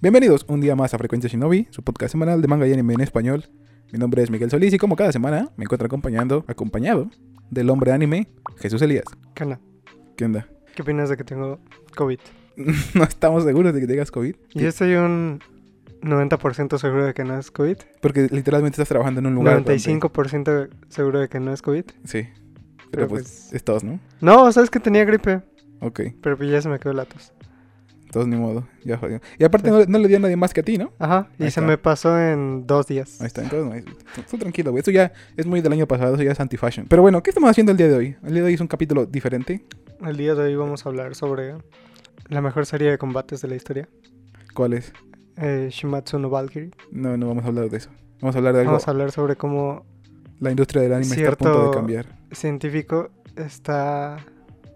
Bienvenidos un día más a Frecuencia Shinobi, su podcast semanal de manga y anime en español. Mi nombre es Miguel Solís y como cada semana me encuentro acompañando, acompañado del hombre anime Jesús Elías. ¿Qué onda? ¿Qué onda? ¿Qué opinas de que tengo COVID? no estamos seguros de que tengas COVID. Yo estoy un 90% seguro de que no es COVID. Porque literalmente estás trabajando en un lugar. donde- 95% seguro de que no es COVID. Sí. Pero, Pero pues, pues- es tos, ¿no? No, sabes que tenía gripe, Ok, pero pues ya se me quedó la tos. Tos ni modo, ya jodió. Y aparte no, no le dio a nadie más que a ti, ¿no? Ajá, y Ahí se está. me pasó en dos días. Ahí está, entonces no, tú tranquilo, güey. Eso ya es muy del año pasado, eso ya es anti-fashion. Pero bueno, ¿qué estamos haciendo el día de hoy? El día de hoy es un capítulo diferente. El día de hoy vamos a hablar sobre la mejor serie de combates de la historia. ¿Cuál es? Eh, Shimatsu no Valkyrie. No, no vamos a hablar de eso. Vamos a hablar de algo. Vamos a hablar sobre cómo La industria del anime está a punto de cambiar. científico está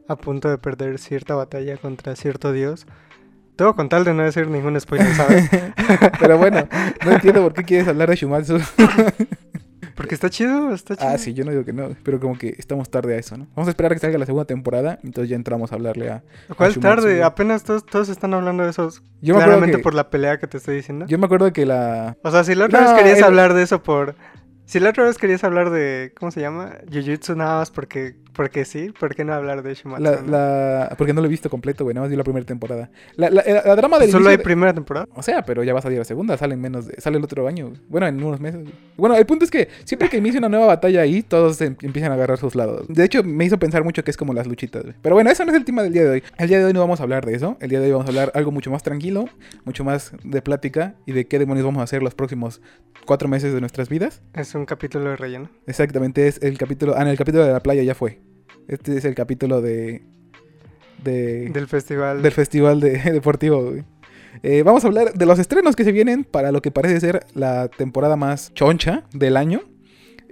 a punto de perder cierta batalla contra cierto dios. Todo con tal de no decir ningún spoiler, ¿sabes? Pero bueno, no entiendo por qué quieres hablar de Shumatsu. Porque está chido, está chido. ah, sí, yo no digo que no, pero como que estamos tarde a eso, ¿no? Vamos a esperar a que salga la segunda temporada, entonces ya entramos a hablarle a... ¿Cuál Shumatsu, tarde? Apenas todos, todos están hablando de eso. Yo me acuerdo claramente que, por la pelea que te estoy diciendo. yo me acuerdo que la... O sea, si la otra No, vez querías el- hablar de eso por... Si la otra vez querías hablar de... ¿Cómo se llama? Jujutsu nada más porque... Porque sí. ¿Por qué no hablar de Shumatsu? La, la- porque no lo he visto completo, güey, nada más vi la primera temporada. La, la, la- la drama del Solo hay de- primera temporada. O sea, pero ya va a salir la segunda, sale en menos de- sale el otro año. Bueno, en unos meses. Bueno, el punto es que siempre que inicia una nueva batalla ahí, todos se em- empiezan a agarrar sus lados. De hecho, me hizo pensar mucho que es como las luchitas, güey. Pero bueno, eso no es el tema del día de hoy. El día de hoy no vamos a hablar de eso. El día de hoy vamos a hablar algo mucho más tranquilo, mucho más de plática y de qué demonios vamos a hacer los próximos cuatro meses de nuestras vidas. Es un capítulo de relleno. Exactamente, es el capítulo. Ah, en el capítulo de la playa ya fue. Este es el capítulo de. de Del festival. del festival de, deportivo. güey. Eh, vamos a hablar de los estrenos que se vienen para lo que parece ser la temporada más choncha del año.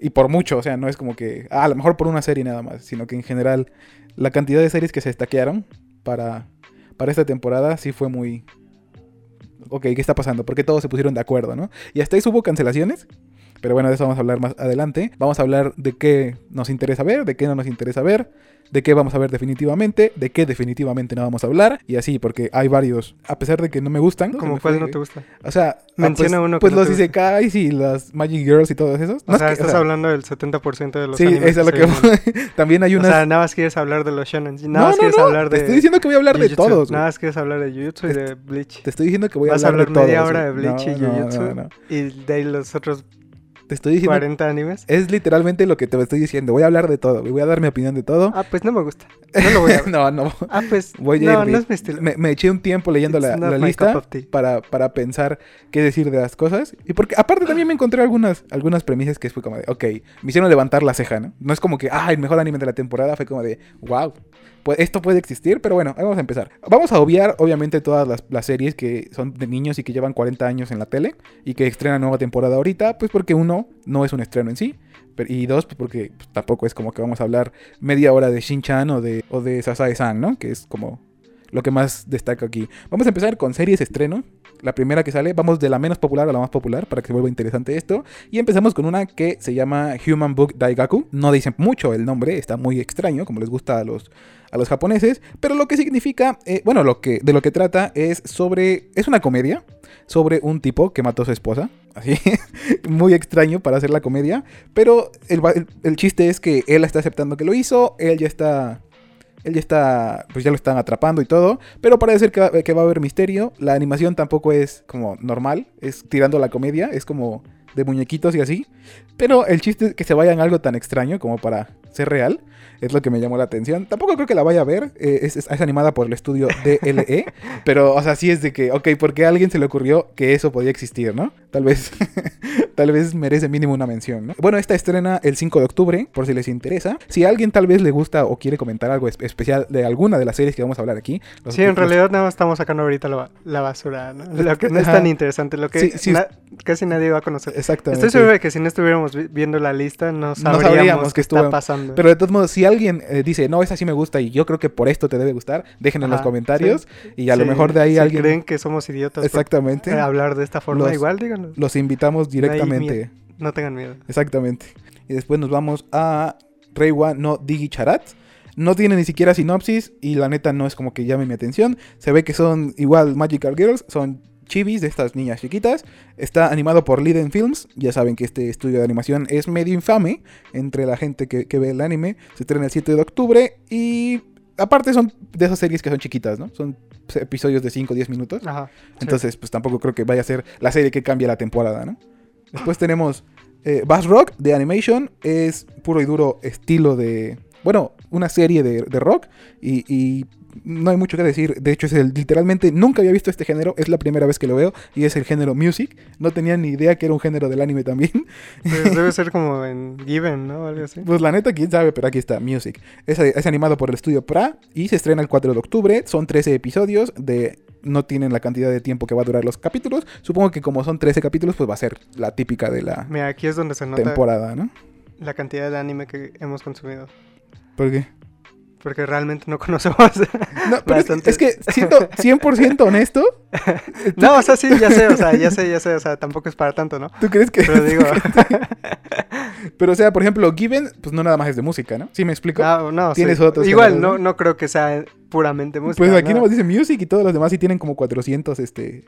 Y por mucho, o sea, no es como que, ah, a lo mejor por una serie nada más, sino que en general la cantidad de series que se estaquearon para, para esta temporada sí fue muy... Ok, ¿qué está pasando? Porque todos se pusieron de acuerdo, ¿no? Y hasta ahí hubo cancelaciones. Pero bueno, de eso vamos a hablar más adelante. Vamos a hablar de qué nos interesa ver, de qué no nos interesa ver, de qué vamos a ver definitivamente, de qué definitivamente no vamos a hablar. Y así, porque hay varios, a pesar de que no me gustan. ¿Como cuál fue- no te gusta? O sea, ah, Menciona pues, uno Pues no los. Isekais y las Magic Girls y todos esos. O No es sea, que- estás o sea, hablando del 70% de los Sí, animes eso es lo que... También hay O unas... sea, nada más quieres hablar de los shonen. Nada no, más no, quieres no, hablar de. te estoy diciendo que voy a hablar de todos. Nada más quieres hablar de Jujutsu y de Bleach. Te estoy diciendo que voy a Vas a hablar, de media todos. hora de. Bleach y Jujutsu. Y de ahí los otros Te estoy diciendo 40 animes. Es literalmente lo que te estoy diciendo. Voy a hablar de todo. Voy a dar mi opinión de todo. Ah, pues no me gusta. No lo voy a ver. no, no. Ah, pues. Voy a no, no es mi estilo. Me, me eché un tiempo leyendo la, It's lista para, para pensar qué decir de las cosas. Y porque aparte también me encontré algunas, algunas premisas que fue como de, ok, me hicieron levantar la ceja, ¿no? No es como que, ah, el mejor anime de la temporada fue como de, wow, esto puede existir, pero bueno, vamos a empezar. Vamos a obviar, obviamente, todas las, series que son de niños y que llevan 40 años en la tele y que estrenan nueva temporada ahorita, pues porque uno, no es un estreno en sí. Y dos, pues porque pues, tampoco es como que vamos a hablar media hora de Shin-Chan o de, o de Sasae-san, ¿no? Que es como lo que más destaca aquí. Vamos a empezar con series estreno. La primera que sale, vamos de la menos popular a la más popular para que se vuelva interesante esto. Y empezamos con una que se llama Human Book Daigaku. No dicen mucho el nombre, está muy extraño, como les gusta a los, a los japoneses. Pero lo que significa, eh, bueno, lo que, de lo que trata es sobre. Es una comedia sobre un tipo que mató a su esposa. Así, muy extraño para hacer la comedia. Pero el, el- chiste es que él está aceptando que lo hizo, él ya está él ya está, pues ya lo están atrapando y todo, pero parece ser que que va a haber misterio. La animación tampoco es como normal, es tirando la comedia, es como de muñequitos y así. Pero el chiste es que se vayan algo tan extraño como para ser real. Es lo que me llamó la atención. Tampoco creo que la vaya a ver. eh, es, es- es animada por el estudio DLE. pero, o sea, sí es de que, ok, porque a alguien se le ocurrió que eso podía existir, ¿no? Tal vez, tal vez merece mínimo una mención, ¿no? Bueno, esta estrena el 5 de octubre, por si les interesa. Si a alguien tal vez le gusta o quiere comentar algo es- especial de alguna de las series que vamos a hablar aquí. los- Sí, en los- realidad nada más estamos sacando ahorita la, la basura, ¿no? Lo que no es tan interesante, lo que Sí, sí, na- casi nadie va a conocer. Exactamente. Estoy seguro de que si no estuviéramos vi- viendo la lista, no sabríamos, sabríamos que qué está pasando. Pero de todos modos, si alguien eh, dice, no, esa sí me gusta y yo creo que por esto te debe gustar, déjenlo en los comentarios y a lo mejor de ahí si alguien... creen que somos idiotas Exactamente. por eh, hablar de esta forma, Los- igual díganlo. Los invitamos directamente. No tengan miedo. Exactamente. Y después nos vamos a Reiwa no Digi Charat. No tiene ni siquiera sinopsis y la neta no es como que llame mi atención. Se ve que son igual Magical Girls, son chibis de estas niñas chiquitas. Está animado por Liden Films. Ya saben que este estudio de animación es medio infame entre la gente que, que ve el anime. Se estrena el 7 de octubre y aparte son de esas series que son chiquitas, ¿no? Son episodios de 5 o 10 minutos. Ajá. sí. Entonces, pues tampoco creo que vaya a ser la serie que cambie la temporada, ¿no? Después tenemos eh, Bass Rock de Animation. Es puro y duro estilo de. Bueno, una serie de, de rock. Y, y no hay mucho que decir. De hecho, es el. Literalmente nunca había visto este género. Es la primera vez que lo veo. Y es el género music. No tenía ni idea que era un género del anime también. Pues debe ser como en Given, ¿no? Algo así. Pues la neta, quién sabe, pero aquí está, Music. Es, es animado por el estudio PRA y se estrena el 4 de octubre. Son 13 episodios de... No tienen la cantidad de tiempo que va a durar los capítulos. Supongo que como son 13 capítulos, pues va a ser la típica de la Mira, aquí es donde se nota temporada, ¿no? la cantidad de anime que hemos consumido. ¿Por qué? Porque realmente no conocemos. No, pero es, Bastante. es que siendo 100% honesto, no, o sea, sí, ya sé, o sea, ya sé, ya sé, o sea, tampoco es para tanto, ¿no? ¿tú crees que...? Pero digo, Pero o sea, por ejemplo, Given, pues no nada más es de música, ¿no? ¿Sí me explico? ah, no, Tienes sí. otros Igual, no, ¿no? no creo que sea puramente música. pues aquí ¿no? nomás dice Music y todos los demás sí tienen como 400 este,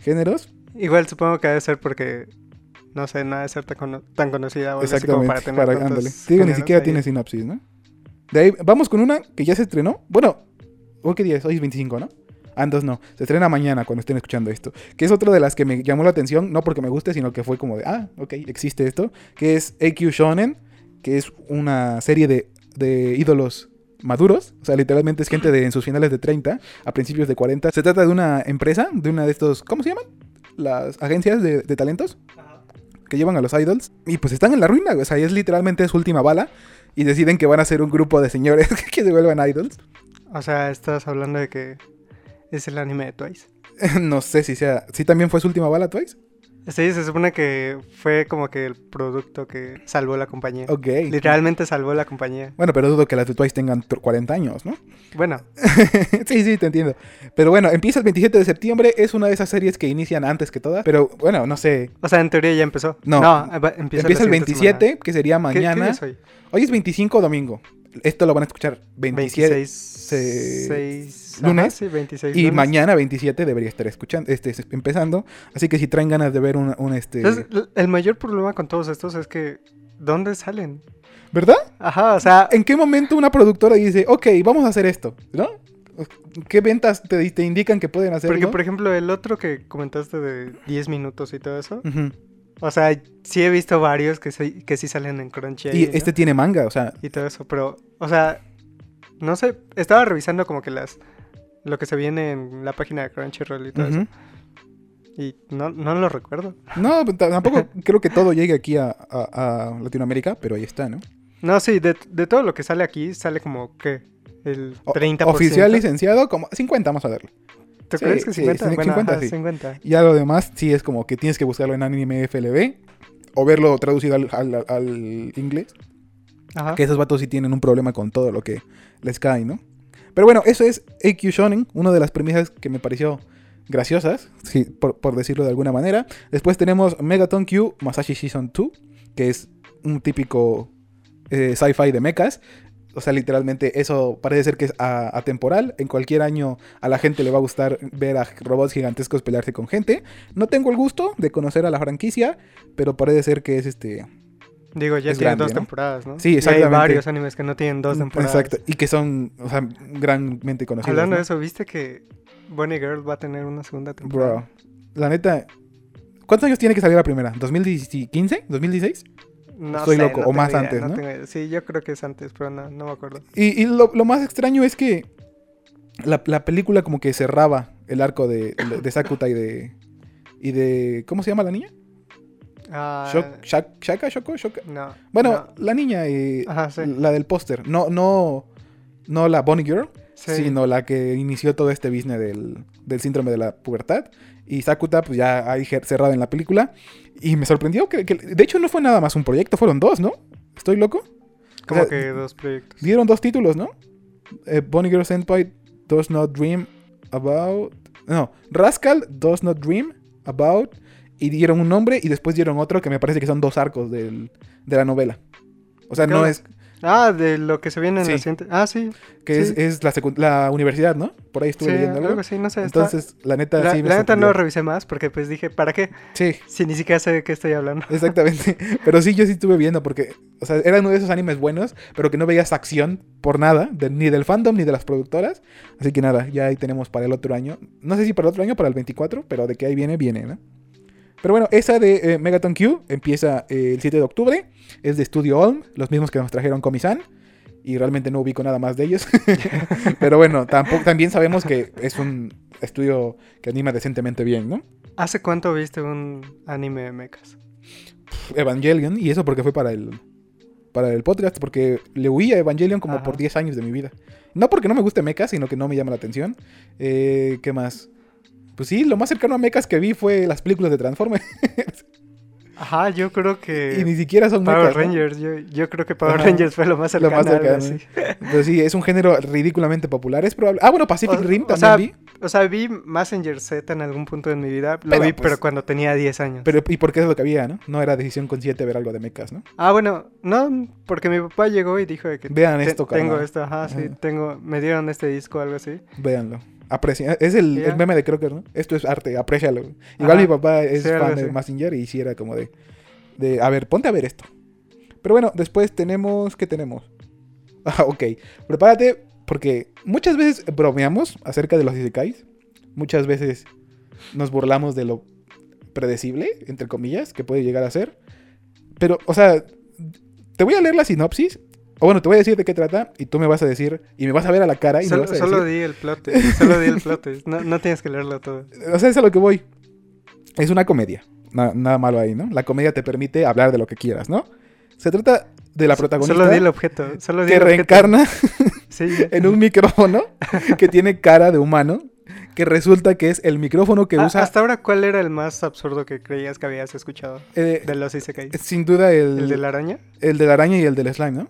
géneros. Igual supongo que debe ser porque, no sé, no debe ser tan, cono- tan conocida o algo así como Exactamente, para tener para, ándale. Digo, ni siquiera ahí. tiene sinopsis, ¿no? De ahí, vamos con una que ya se estrenó. Bueno, ¿hoy qué día es? Hoy es 25, ¿no? Ah, entonces no. Se estrena mañana cuando estén escuchando esto. Que es otra de las que me llamó la atención, no porque me guste, sino que fue como de, ah, ok, existe esto. Que es AQ Shonen, que es una serie de, de ídolos maduros. O sea, literalmente es gente de en sus finales de 30, a principios de 40. Se trata de una empresa, de una de estos, ¿cómo se llaman? Las agencias de, de talentos que llevan a los idols. Y pues están en la ruina, o sea, es literalmente su última bala. Y deciden que van a ser un grupo de señores que se vuelvan idols. O sea, estás hablando de que es el anime de Twice. no sé si sea. ¿Sí también fue su última bala, Twice? Sí, se supone que fue como que el producto que salvó la compañía. Ok. Literalmente salvó la compañía. Bueno, pero dudo que las de Twice tengan tr- 40 años, ¿no? Bueno, sí, sí, te entiendo. Pero bueno, empieza el 27 de septiembre. Es una de esas series que inician antes que todas. Pero bueno, no sé. o sea, en teoría ya empezó. No. va- empieza, Empieza, el siguiente 27, semana. que sería ¿Qué- mañana. ¿Qué, día es hoy? Hoy es 25 domingo. Esto lo van a escuchar 27. 26. se- seis- lunes. ajá, sí, 26 Y lunes. mañana 27 debería estar escuchando, este, es- empezando. Así que si traen ganas de ver un, un, este, Entonces, el mayor problema con todos estos es que, ¿dónde salen? ¿verdad? Ajá, o sea, ¿En qué momento una productora dice, ok, vamos a hacer esto, ¿no? ¿Qué ventas te, te indican que pueden hacer? porque por ejemplo, el otro que comentaste de 10 minutos y todo eso, Ujú. O sea, sí he visto varios que, sí- que sí salen en Crunchy. ahí, Y ¿no? este tiene manga, o sea, y todo eso, pero, o sea, no sé, estaba revisando como que las lo que se viene en la página de Crunchyroll y todo eso, y no, no lo recuerdo. no, t- tampoco creo que todo llegue aquí a, a- a Latinoamérica, pero ahí está, ¿no? No, sí, de, de todo lo que sale aquí, sale como que el O- 30%. Oficial licenciado, como 50, vamos a verlo. ¿Tú sí, crees que sí, 50? sí, bueno, 50 ajá, sí. 50. Ya lo demás sí es como que tienes que buscarlo en anime FLB o verlo traducido al, al- al inglés. Ajá. Que esos vatos sí tienen un problema con todo lo que les cae, ¿no? Pero bueno, eso es AQ Shonen, una de las premisas que me pareció graciosas, sí, por, por decirlo de alguna manera. Después tenemos Megaton Q Masashi Season 2, que es un típico eh, sci-fi de mechas. O sea, literalmente eso parece ser que es atemporal. En cualquier año a la gente le va a gustar ver a robots gigantescos pelearse con gente. No tengo el gusto de conocer a la franquicia, pero parece ser que es este... Digo, ya es tiene grande, dos ¿no? temporadas, ¿no? Sí, Y exactamente. hay varios animes que no tienen dos temporadas. Exacto. Y que son, o sea, granmente conocidos. Hablando ¿no? de eso, ¿viste que Bonnie Girl va a tener una segunda temporada? Bro, la neta. ¿Cuántos años tiene que salir la primera? ¿2015? ¿2016? No Estoy sé, loco, no o más idea, antes, ¿no? tengo. Sí, yo creo que es antes, pero no, no me acuerdo. Y, y lo, lo más extraño es que la, la película como que cerraba el arco de, de Sakuta y de. y de. ¿Cómo se llama la niña? Ah, Shok- Shak- Shaka, Shoko, Shoka. no. Bueno, no. la niña, eh, Ajá, sí. la del póster. No, no, no la Bonnie Girl, Sí. sino la que inició todo este business del, del síndrome de la pubertad. Y Sakuta, pues ya ahí cerrado en la película. Y me sorprendió que, que- de hecho, no fue nada más un proyecto, fueron dos, ¿no? ¿Estoy loco? Como o sea, que dos proyectos. Dieron dos títulos, ¿no? Eh, Bonnie Girl Senpai Does Not Dream About. No, Rascal Does Not Dream About. Y dieron un nombre y después dieron otro que me parece que son dos arcos del- de la novela. O sea, no es. Ah, de lo que se viene en Sí. la siguiente. Ah, sí. Que Sí. es, es la, la universidad, ¿no? Por ahí estuve Sí, leyendo algo. algo así, no sé. está- Entonces, la neta la, sí me la neta no revisé más porque pues dije, ¿para qué? Sí, Si ni siquiera sé de qué estoy hablando. exactamente. Pero sí, yo sí estuve viendo porque, o sea, era uno de esos animes buenos, pero que no veías acción por nada, de- ni del fandom ni de las productoras. Así que nada, ya ahí tenemos para el otro año. No sé si para el otro año, para el 24, pero de que ahí viene, viene, ¿no? Pero bueno, esa de eh, Megaton Q empieza eh, el 7 de octubre. Es de Studio Olm, los mismos que nos trajeron Komi-san. Y realmente no ubico nada más de ellos. pero bueno, tampoco, también sabemos que es un estudio que anima decentemente bien, ¿no? ¿Hace cuánto viste un anime de mechas? Evangelion, y eso porque fue para el, para el podcast, porque le huí a Evangelion como Ajá. por 10 años de mi vida. No porque no me guste mechas, sino que no me llama la atención. Eh, ¿Qué más? Pues sí, lo más cercano a mechas que vi fue las películas de Transformers. Ajá, yo creo y ni que siquiera son Power. Rangers, yo, yo creo que Power Ajá. Rangers fue lo más Lo cercano, más a algo cercano. así. Pero sí, es un género ridículamente popular. Es probable. Ah, bueno, Pacific O- Rim o también sea, vi. O sea, vi Messenger Z en algún punto de mi vida. Lo Pero, vi, pues, pero cuando tenía 10 años. Pero, ¿y por qué es lo que había, no? No era decisión consciente ver algo de mechas, ¿no? Ah, bueno, no, porque mi papá llegó y dijo que Vean te- esto, tengo carnal. esto, ajá, sí, tengo, me dieron este disco o algo así. Véanlo. Aprecia. Es el, el meme de Crocker, ¿no? Esto es arte, aprécialo. Igual Ajá. mi papá es Sí, fan de así. Massinger y sí era como de, de. A ver, ponte a ver esto. Pero bueno, después tenemos. ¿Qué tenemos? Ah, ok. Prepárate, porque muchas veces bromeamos acerca de los isekais. Muchas veces nos burlamos de lo predecible, entre comillas, que puede llegar a ser. Pero, o sea, te voy a leer la sinopsis. O bueno, te voy a decir de qué trata y tú me vas a decir, y me vas a ver a la cara y me Solo, vas a solo decir. di el plot, solo di el plot, no, no tienes que leerlo todo. O sea, es a lo que voy. Es una comedia. Na- nada malo ahí, ¿no? La comedia te permite hablar de lo que quieras, ¿no? Se trata de la protagonista Solo di el objeto, solo di que el objeto. reencarna Sí, en un micrófono que tiene cara de humano, que resulta que es el micrófono que Ah, usa Hasta ahora, ¿cuál era el más absurdo que creías que habías escuchado eh, de los Isekai? sin duda el, ¿El de la araña? el de la araña y el del slime, ¿no?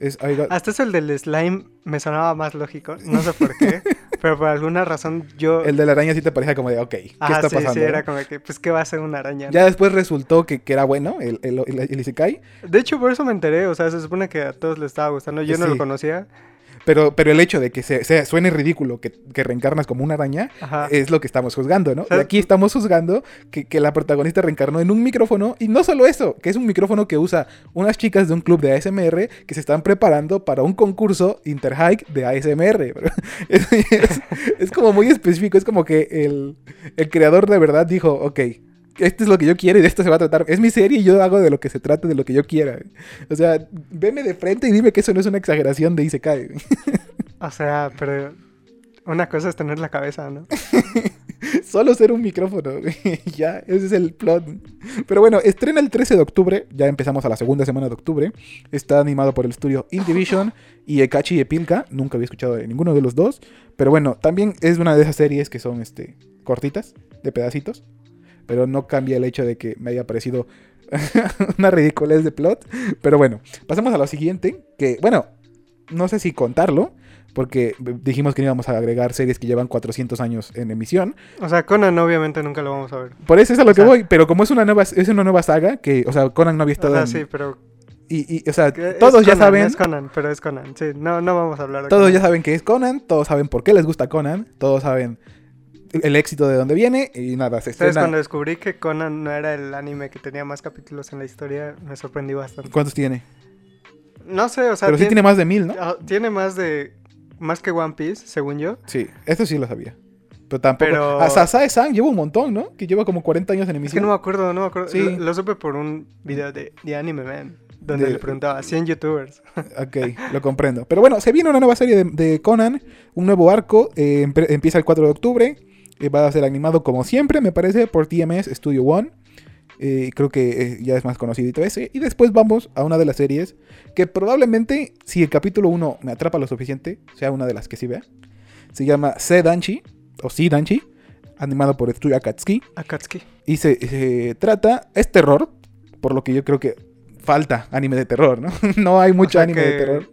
Es, va- Hasta eso el del slime me sonaba más lógico, no sé por qué, pero por alguna razón yo... el de la araña sí te parecía como de, ok, ¿qué Ajá, está sí, pasando? sí, no? era como que, pues, ¿qué va a ser una araña? Ya después resultó que, que era bueno el, el, el, el isekai, De hecho, por eso me enteré, o sea, se supone que a todos les estaba gustando, yo no Sí. lo conocía. Pero, pero el hecho de que se, se- suene ridículo que, que reencarnas como una araña Ajá. es lo que estamos juzgando, ¿no? Y aquí estamos juzgando que, que la protagonista reencarnó en un micrófono, y no solo eso, que es un micrófono que usa unas chicas de un club de ASMR que se están preparando para un concurso Interhike de ASMR. Es, es- es como muy específico, es como que el, el creador de verdad dijo, ok. Esto es lo que yo quiero y de esto se va a tratar. Es mi serie y yo hago de lo que se trate, de lo que yo quiera. O sea, veme de frente y dime que eso no es una exageración de Isekai. O sea, pero una cosa es tener la cabeza, ¿no? Solo ser un micrófono. ya, ese es el plot. Pero bueno, estrena el 13 de octubre. Ya empezamos a la segunda semana de octubre. Está animado por el estudio Indivision y Ekachi y Epilka. Nunca había escuchado de ninguno de los dos. Pero bueno, también es una de esas series que son este, cortitas, de pedacitos. Pero no cambia el hecho de que me haya parecido una ridiculez de plot. Pero bueno, pasamos a lo siguiente. Que, bueno, no sé si contarlo. Porque dijimos que no íbamos a agregar series que llevan 400 años en emisión. O sea, Conan obviamente nunca lo vamos a ver. Por eso es a lo O que sea- voy, pero como es una nueva es una nueva saga que, o sea, Conan no había O estado sea, en- sí, pero... y, y, o sea, todos ya saben, Es Conan, pero es Conan, sí. No, no vamos a hablar de todos Conan. ya saben que es Conan, todos saben por qué les gusta Conan, todos saben el éxito de dónde viene y nada, se estrena. Cuando descubrí que Conan no era el anime que tenía más capítulos en la historia, me sorprendí bastante. ¿Cuántos tiene? No sé, o sea, pero sí tien- tiene más de mil, ¿no? ah, tiene más de... Más que One Piece, según yo. Sí, esto sí lo sabía. Pero tampoco. Pero- A Sasae-san lleva un montón, ¿no? Que lleva como 40 años en Es que emisión. no me acuerdo, no me acuerdo. Sí. Lo, lo supe por un video de, de Anime Man, donde De- le preguntaba 100 youtubers. Ok, lo comprendo. Pero bueno, se viene una nueva serie de, de Conan, un nuevo arco, eh, empieza el 4 de octubre, va a ser animado como siempre, me parece, por TMS Studio One. Eh, creo que eh, ya es más conocido ese. Y después vamos a una de las series que probablemente, si el capítulo 1 me atrapa lo suficiente, sea una de las que sí vea. Se llama Sedanchi, o Sidanchi, animado por Studio Akatsuki. Akatsuki. Y se, se trata, es terror, por lo que yo creo que falta anime de terror, ¿no? no hay mucho sea anime de terror.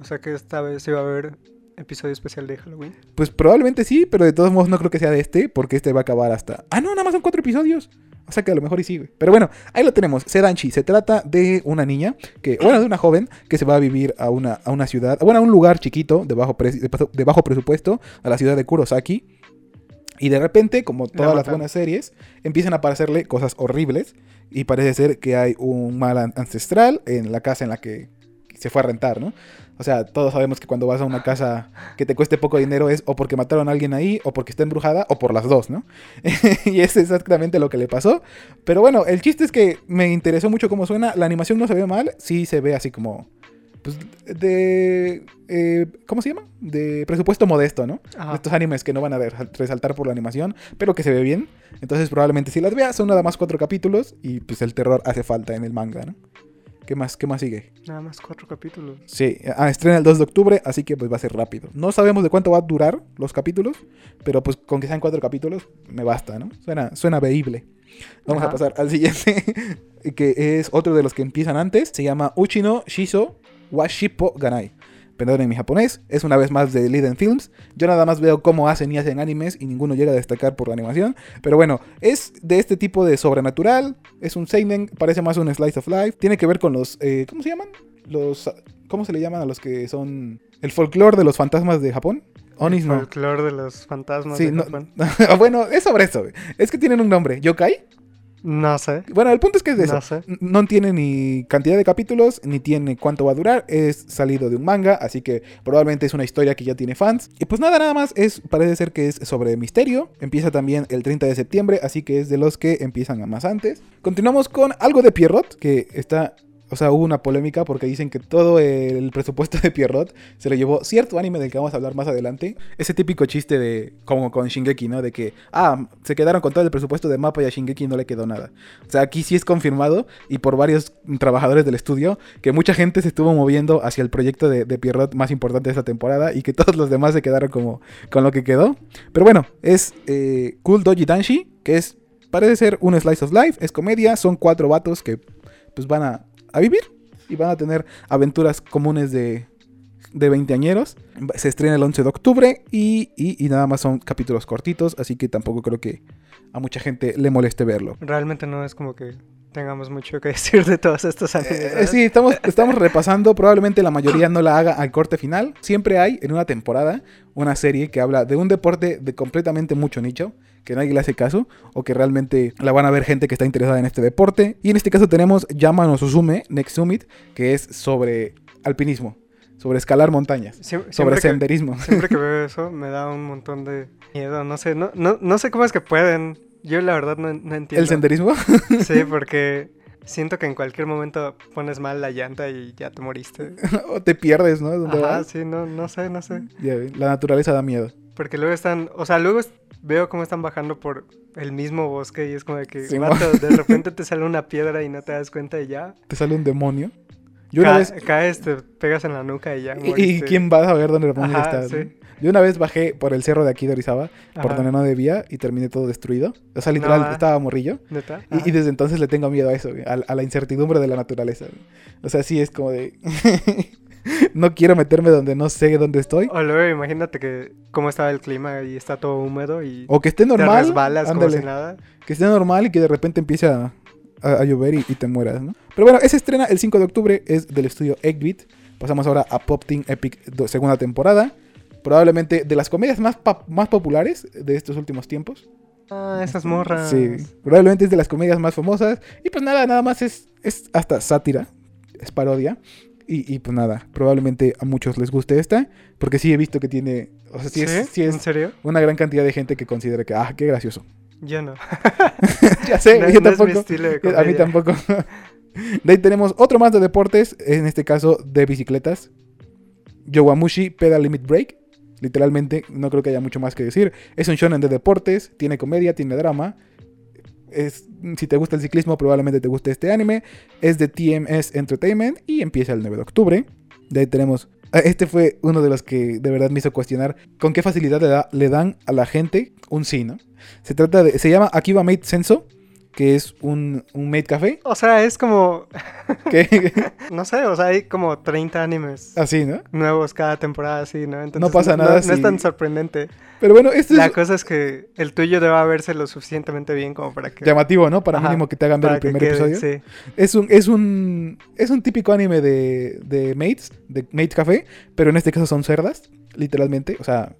O sea que esta vez iba a haber episodio especial de Halloween. Pues probablemente sí, pero de todos modos no creo que sea de este, porque este va a acabar hasta... Ah, no, nada más son cuatro episodios. O sea que a lo mejor y sí, güey. Pero bueno, ahí lo tenemos. Sedanchi. Se trata de una niña, que, bueno, de una joven que se va a vivir a una, a una ciudad, bueno, a un lugar chiquito, de bajo, pre- de bajo presupuesto, a la ciudad de Kurosaki. Y de repente, como todas las buenas series, empiezan a aparecerle cosas horribles. Y parece ser que hay un mal an- ancestral en la casa en la que se fue a rentar, ¿no? O sea, todos sabemos que cuando vas a una casa que te cueste poco dinero es o porque mataron a alguien ahí, o porque está embrujada, o por las dos, ¿no? y es exactamente lo que le pasó. Pero bueno, el chiste es que me interesó mucho cómo suena. La animación no se ve mal, sí se ve así como. Pues de. eh, ¿Cómo se llama? De presupuesto modesto, ¿no? Ajá. Estos animes que no van a resal- resaltar por la animación, pero que se ve bien. Entonces, probablemente si las veas, son nada más cuatro capítulos y pues el terror hace falta en el manga, ¿no? ¿Qué más, qué más sigue? Nada más cuatro capítulos. Sí, ah, estrena el 2 de octubre, así que pues va a ser rápido. No sabemos de cuánto va a durar los capítulos, pero pues con que sean cuatro capítulos me basta, ¿no? Suena, suena veíble. Vamos a pasar al siguiente, que es otro de los que empiezan antes. Se llama Uchino Shiso Washippo Ganai. Perdón en mi japonés, es una vez más de Liden Films. Yo nada más veo cómo hacen y hacen animes y ninguno llega a destacar por la animación. Pero bueno, es de este tipo de sobrenatural, es un seinen, parece más un slice of life. Tiene que ver con los, eh, ¿cómo se llaman? Los, ¿cómo se le llaman a los que son el folclore de los fantasmas de Japón? Onis El no. folclore de los fantasmas Sí, de no- Japón. bueno, es sobre eso. Es que tienen un nombre, yokai. No sé. Bueno, el punto es que es de eso. No sé. No tiene ni cantidad de capítulos, ni tiene cuánto va a durar. Es salido de un manga, así que probablemente es una historia que ya tiene fans. Y pues nada, nada más. Es, parece ser que es sobre misterio. Empieza también el 30 de septiembre, así que es de los que empiezan a más antes. Continuamos con algo de Pierrot, que está. O sea, hubo una polémica porque dicen que todo el presupuesto de Pierrot se lo llevó cierto anime del que vamos a hablar más adelante. Ese típico chiste de, como con Shingeki, ¿no? De que, ah, se quedaron con todo el presupuesto de Mapa y a Shingeki no le quedó nada. O sea, aquí sí es confirmado y por varios trabajadores del estudio que mucha gente se estuvo moviendo hacia el proyecto de, Pierrot más importante de esta temporada y que todos los demás se quedaron como con lo que quedó. Pero bueno, es eh, Cool Doji Danshi, que es, parece ser un slice of life, es comedia, son cuatro vatos que pues van a, a vivir y van a tener aventuras comunes de, de veinteañeros. Se estrena el 11 de octubre y, y- y nada más son capítulos cortitos, así que tampoco creo que a mucha gente le moleste verlo. Realmente no es como que tengamos mucho que decir de todos estos animes. Eh, sí, estamos, estamos repasando. Probablemente la mayoría no la haga al corte final. Siempre hay en una temporada una serie que habla de un deporte de completamente mucho nicho, que nadie le hace caso, o que realmente la van a ver gente que está interesada en este deporte. Y en este caso tenemos Yama no Suzume Next Summit, que es sobre alpinismo, sobre escalar montañas, sobre siempre, que, senderismo. siempre que veo eso me da un montón de miedo. No sé, no, no, no sé cómo es que pueden. Yo la verdad no, no entiendo. El senderismo. Sí, porque siento que en cualquier momento pones mal la llanta y ya te moriste. o te pierdes, ¿no? ¿Dónde Ajá, vas? sí, no, no sé, no sé. Ya la naturaleza da miedo. Porque luego están, o sea, luego veo cómo están bajando por el mismo bosque y es como de que, Sí, vato, de repente te sale una piedra y no te das cuenta y ya. Te sale un demonio. Yo una Ca- vez Caes, te pegas en la nuca y ya. ¿Y- ¿Y moriste. quién va a saber dónde el demonio está? no? sí. Yo una vez bajé por el cerro de aquí de Orizaba, por donde no debía, y terminé todo destruido. O sea, literal, estaba morrillo. ¿Neta? Y, y desde entonces le tengo miedo a eso, a, a la incertidumbre de la naturaleza. O sea, sí es como de... no quiero meterme donde no sé dónde estoy. O luego imagínate que cómo estaba el clima y está todo húmedo y O que esté te normal. como si nada. Que esté normal y que de repente empiece a, a- a llover y, y te mueras, ¿no? Pero bueno, ese estrena el 5 de octubre, es del estudio Eggbeat. Pasamos ahora a Pop Team Epic segunda temporada. Probablemente de las comedias más, más populares de estos últimos tiempos. Ah, esas morras. Sí, probablemente es de las comedias más famosas. Y pues nada, nada más es, es hasta sátira, es parodia. Y, y pues nada, probablemente a muchos les guste esta. Porque sí he visto que tiene. O sea, sí, es, sí ¿En serio? una gran cantidad de gente que considera que, ah, qué gracioso. Yo no. ya sé, No- yo no es mi tampoco. estilo de a mí tampoco. de ahí tenemos otro más de deportes, en este caso de bicicletas. Yowamushi Pedal Limit Break. Literalmente, no creo que haya mucho más que decir. Es un shonen de deportes, tiene comedia, tiene drama. Es, si te gusta el ciclismo, probablemente te guste este anime. Es de TMS Entertainment y empieza el 9 de octubre. De ahí tenemos. ah, Este fue uno de los que de verdad me hizo cuestionar con qué facilidad le, da- le dan a la gente un sí, ¿no? Se trata de. Se llama Akiba Made Senso. Que es un, un maid café. O sea, es como, no sé, o sea, hay como 30 animes así, ¿no? nuevos cada temporada, así, ¿no? Entonces, pasa nada No, no es tan sorprendente. Pero bueno, esto La es cosa es que el tuyo debe verse lo suficientemente bien como para que... llamativo, ¿no? Para Ajá, mínimo que te hagan ver el primer quede, episodio. Sí. Es un, es un, es un típico anime de, de maids, de maid café, pero en este caso son cerdas, literalmente. O sea,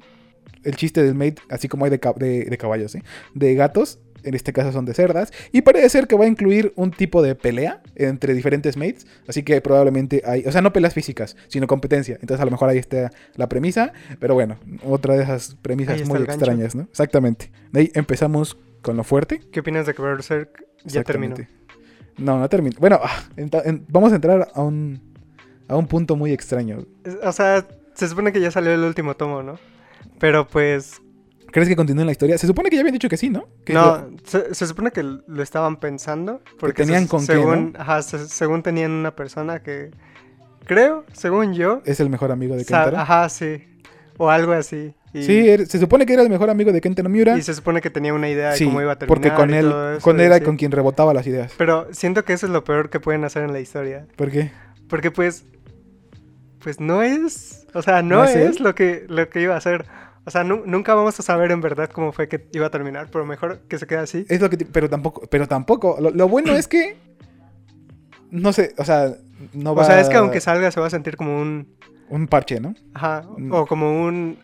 el chiste del maid, así como hay de, de, de caballos, ¿sí? De gatos, en este caso son de cerdas. Y parece ser que va a incluir un tipo de pelea entre diferentes maids. Así que probablemente hay, o sea, no peleas físicas, sino competencia. Entonces a lo mejor ahí está la premisa. Pero bueno, otra de esas premisas muy gancho. extrañas, ¿no? Exactamente. De ahí empezamos con lo fuerte. ¿Qué opinas de que Berserk ya terminó? No, no terminó. Bueno, ah, vamos a entrar a un, a un punto muy extraño. O sea, se supone que ya salió el último tomo, ¿no? Pero pues... ¿Crees que continúe la historia? Se supone que ya habían dicho que sí, ¿no? Que no, lo- se, se supone que lo estaban pensando. Porque tenían se- con qué, según, ajá, se- según tenían una persona que... Creo, según yo... es el mejor amigo de Kentaro. ajá, sí. O algo así. Y, Sí, er- se supone que era el mejor amigo de Kentaro Miura. y se supone que tenía una idea de Sí, cómo iba a terminar. porque con él, eso, con él era con quien rebotaba las ideas. Pero siento que eso es lo peor que pueden hacer en la historia. ¿Por qué? Porque pues... Pues no es... O sea, no, ¿No es es, lo, que, lo que iba a hacer. O sea, nu- nunca vamos a saber en verdad cómo fue que iba a terminar. Pero mejor que se quede así. Es lo que... Pero tampoco... Pero tampoco... Lo, lo bueno es que... No sé, o sea... No va O sea, es que aunque salga se va a sentir como un... Un parche, ¿no? Ajá. Mm. O como un...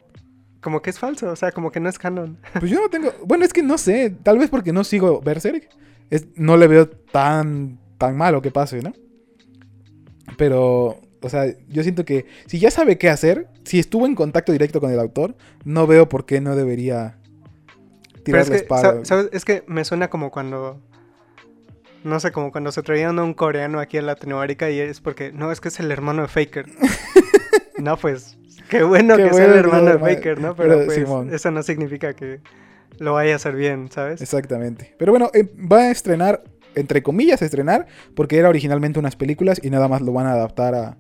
Como que es falso. O sea, como que no es canon. Pues yo no tengo... Bueno, es que no sé. Tal vez porque no sigo Berserk. Es, no le veo tan, tan malo que pase, ¿no? Pero... O sea, yo siento que si ya sabe qué hacer, si estuvo en contacto directo con el autor, no veo por qué no debería tirar es la que, espada. sa- ¿sabes? Es que me suena como cuando... No sé, como cuando se traían a un coreano aquí a Latinoamérica y es porque... No, es que es el hermano de Faker. no, pues... Qué bueno Qué que sea bueno el que hermano sea de el hermano- Faker, ¿no? Pero, pero, pues Simón. eso no significa que lo vaya a hacer bien, ¿sabes? Exactamente. Pero bueno, eh, va a estrenar, entre comillas, estrenar, porque era originalmente unas películas y nada más lo van a adaptar a,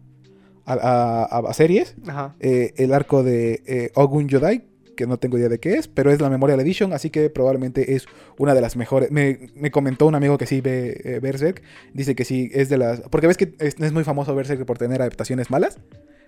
a, a- a series. Ajá. Eh, el arco de eh, Ogun Yodai, que no tengo idea de qué es, pero es la Memorial Edition, así que probablemente es una de las mejores. Me, me comentó un amigo que sí ve eh, Berserk, dice que sí es de las... Porque ves que es, es muy famoso Berserk por tener adaptaciones malas.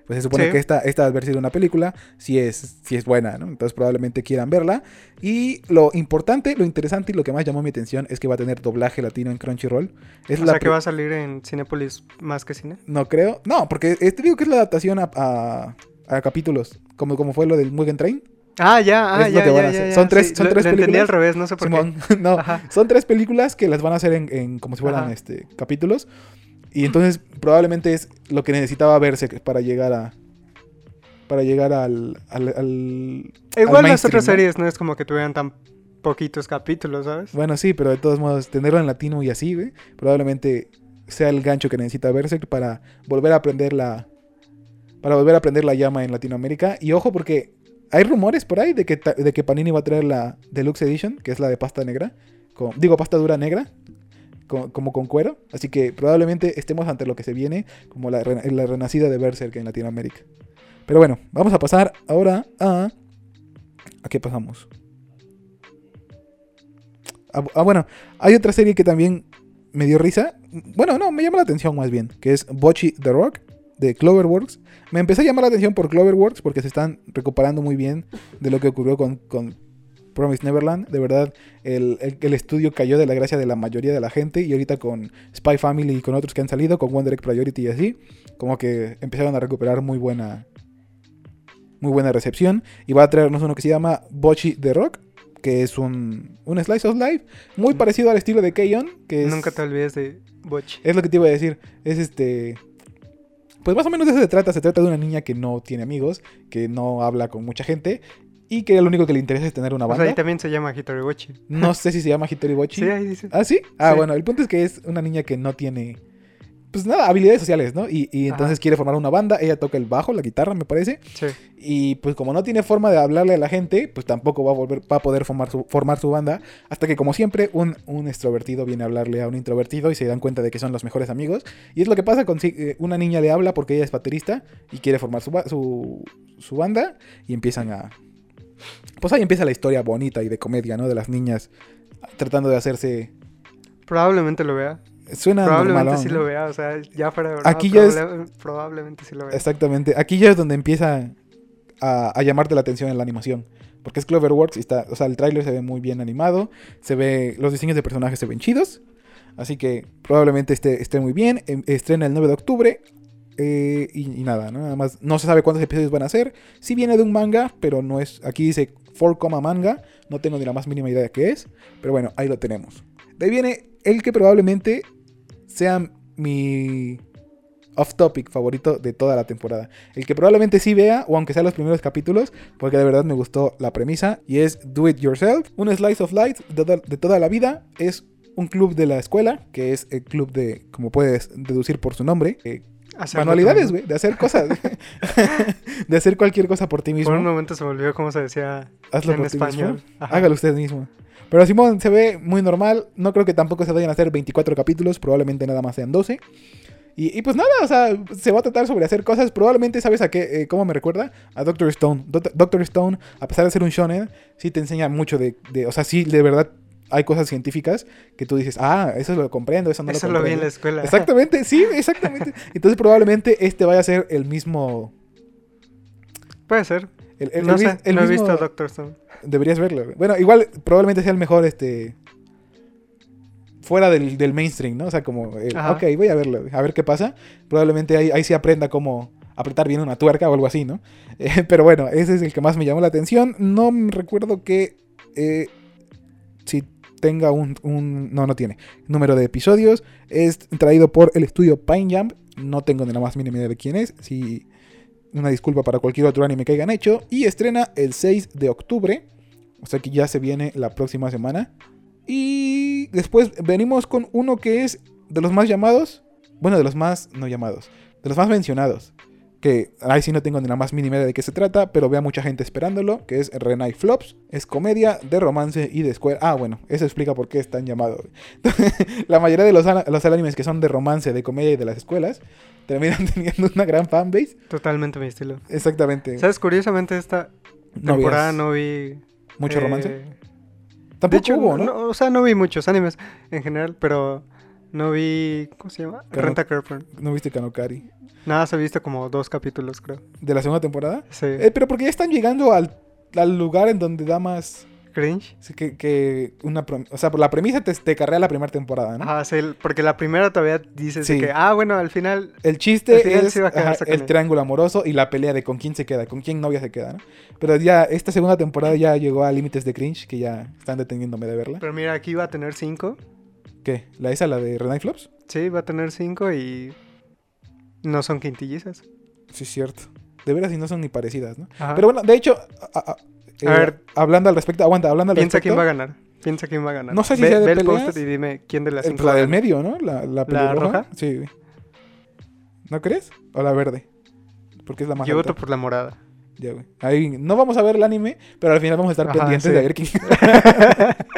Pues se supone Sí. que esta, esta al haber sido una película, sí es, sí es buena, ¿no? Entonces probablemente quieran verla. Y lo importante, lo interesante y lo que más llamó mi atención es que va a tener doblaje latino en Crunchyroll. Es o la sea, que va a salir en Cinepolis más que cine. No creo. No, porque eh, te digo que es la adaptación a, a- a capítulos, como, como fue lo del Mugen Train. Ah, ya, ah, Es lo ya, que van a ya, hacer. ya, ya, Son tres- sí, son lo- tres lo entendí películas. al revés, no sé por Simón, qué. no, Ajá. son tres películas que las van a hacer en, en como si fueran Ajá. este, capítulos. Y entonces probablemente es lo que necesitaba verse para llegar a. Para llegar al. al, al- Igual al las otras ¿no? series no es como que tuvieran tan poquitos capítulos, ¿sabes? Bueno, sí, pero de todos modos, tenerlo en latino y así, güey, probablemente sea el gancho que necesita Berserk para volver a aprender la. Para volver a aprender la llama en Latinoamérica. Y ojo, porque hay rumores por ahí de que, de que Panini va a traer la Deluxe Edition, que es la de pasta negra. con- digo, pasta dura negra. Como con cuero. Así que probablemente estemos ante lo que se viene como la, la renacida de Berserk en Latinoamérica. Pero bueno, vamos a pasar ahora a. ¿A qué pasamos? Ah, ah, bueno, hay otra serie que también me dio risa. Bueno, no, me llama la atención más bien, que es Bocchi the Rock de Cloverworks. Me empecé a llamar la atención por Cloverworks porque se están recuperando muy bien de lo que ocurrió con, con Promise Neverland. De verdad, el, el- el estudio cayó de la gracia de la mayoría de la gente y ahorita con Spy Family y con otros que han salido, con Wonder Egg Priority y así, como que empezaron a recuperar muy buena muy buena recepción y va a traernos uno que se llama Bocchi the Rock, que es un, un slice of life muy parecido al estilo de K-On, que es, Nunca te olvides de Butch. es lo que te iba a decir, es este pues más o menos de eso se trata, se trata de una niña que no tiene amigos, que no habla con mucha gente y que lo único que le interesa es tener una O sea, banda. y también se llama Hitori Butch. No sé si se llama Hitori Bochi. Sí, ahí dice. ¿Ah, sí? Ah, Sí. bueno, el punto es que es una niña que no tiene, pues nada, habilidades sociales, ¿no? Y, y entonces Ajá. quiere formar una banda, ella toca el bajo, la guitarra, me parece, Sí. y pues como no tiene forma de hablarle a la gente, pues tampoco va a, volver, va a poder formar su, formar su banda, hasta que como siempre un, un extrovertido viene a hablarle a un introvertido y se dan cuenta de que son los mejores amigos. Y es lo que pasa con eh, una niña le habla porque ella es baterista y quiere formar su, su, su banda y empiezan a... Pues ahí empieza la historia bonita y de comedia, ¿no? De las niñas tratando de hacerse Probablemente lo vea. Suena Probablemente normalón, sí ¿no? lo vea, o sea, ya fuera de broma, Aquí ya es- probable- probablemente sí lo vea. Exactamente. Aquí ya es donde empieza a, a llamarte la atención en la animación. Porque es Cloverworks y está. O sea, el tráiler se ve muy bien animado. Se ve. Los diseños de personajes se ven chidos. Así que probablemente esté, esté muy bien. Em- Estrena el 9 de octubre. Eh, y, nada, ¿no? Nada más. No se sabe cuántos episodios van a ser. Sí viene de un manga, pero no es. Aquí dice 4, manga. No tengo ni la más mínima idea de qué es. Pero bueno, ahí lo tenemos. De ahí viene el que probablemente sea mi off topic favorito de toda la temporada. El que probablemente sí vea, o aunque sea los primeros capítulos, porque de verdad me gustó la premisa, y es Do It Yourself, un slice of life de, toda- de toda la vida. Es un club de la escuela, que es el club de, como puedes deducir por su nombre, eh, Hacerlo manualidades, güey, de hacer cosas, de hacer cualquier cosa por ti mismo. Por un momento se volvió como se decía Hazlo en por español. Hágalo usted mismo. Pero Simón se ve muy normal. No creo que tampoco se vayan a hacer 24 capítulos. Probablemente nada más sean 12. Y, y pues nada, o sea, se va a tratar sobre hacer cosas. Probablemente, ¿sabes a qué? Eh, ¿Cómo me recuerda? A Doctor Stone. Doc- Doctor Stone, a pesar de ser un shonen, sí te enseña mucho de, de- O sea, sí, de verdad hay cosas científicas que tú dices, ah, eso lo comprendo, eso no Eso lo lo vi en comprendo. la escuela. Exactamente, sí, exactamente. Entonces probablemente este vaya a ser el mismo... Puede ser. El, el- no el sé, mis- el no he mismo- visto Doctor Stone. Deberías verlo. Bueno, igual probablemente sea el mejor, este... Fuera del, del mainstream, ¿no? O sea, como... ok, voy a verlo, a ver qué pasa. Probablemente ahí, ahí sí aprenda cómo apretar bien una tuerca o algo así, ¿no? Eh, pero bueno, ese es el que más me llamó la atención. No recuerdo que... eh, si tenga un, un- No, no tiene. Número de episodios. Es traído por el estudio Pine Jam. No tengo ni la más mínima idea de quién es. Si... Una disculpa para cualquier otro anime que hayan hecho. Y estrena el 6 de octubre. O sea que ya se viene la próxima semana. Y después venimos con uno que es de los más llamados. Bueno, de los más no llamados. De los más mencionados. Que ahí sí no tengo ni la más mínima idea de qué se trata. Pero veo a mucha gente esperándolo. Que es Renai Flops. Es comedia de romance y de escuela. Ah, bueno, eso explica por qué es tan llamado. la mayoría de los, los animes que son de romance, de comedia y de las escuelas. Terminan teniendo una gran fanbase. Totalmente mi estilo. Exactamente. ¿Sabes? Curiosamente esta temporada veas no vi... Mucho eh, romance. De Tampoco hecho, hubo, ¿no? o sea, no vi muchos animes en general, pero no vi... ¿Cómo se llama? Renta Girlfriend. No viste Kanokari. Nada, se ha visto como dos capítulos, creo. ¿De la segunda temporada? Sí. Eh, pero porque ya están llegando al, al lugar en donde da más. Cringe. sí, Que, que una. O sea, por la premisa te, te carrea la primera temporada, ¿no? Ajá, sí, porque la primera todavía dices Sí. que, ah, bueno, al final... El chiste Al final es sí va a ajá, el él. triángulo amoroso y la pelea de con quién se queda, con quién novia se queda, ¿no? Pero ya esta segunda temporada ya llegó a límites de cringe que ya están deteniéndome de verla. Pero mira, aquí va a tener cinco. ¿Qué? ¿La esa, la de Renai Flops? Sí, va a tener cinco y... No son quintillizas. Sí, es cierto. De veras, y no son ni parecidas, ¿no? Ajá. Pero bueno, de hecho, a, a- eh, A ver. hablando al respecto, aguanta, hablando al Piensa respecto. quién va a ganar. Piensa quién va a ganar. No sé si ve, sea de ve el peleas. póster y dime quién de las cinco la del medio, ¿no? La, la pelirroja. roja? Sí. ¿No crees? ¿O la verde? Porque es la más Yo alta. voto por la morada. Ya, güey. Ahí no vamos a ver el anime, pero al final vamos a estar Ajá, pendientes sí. de ver quién.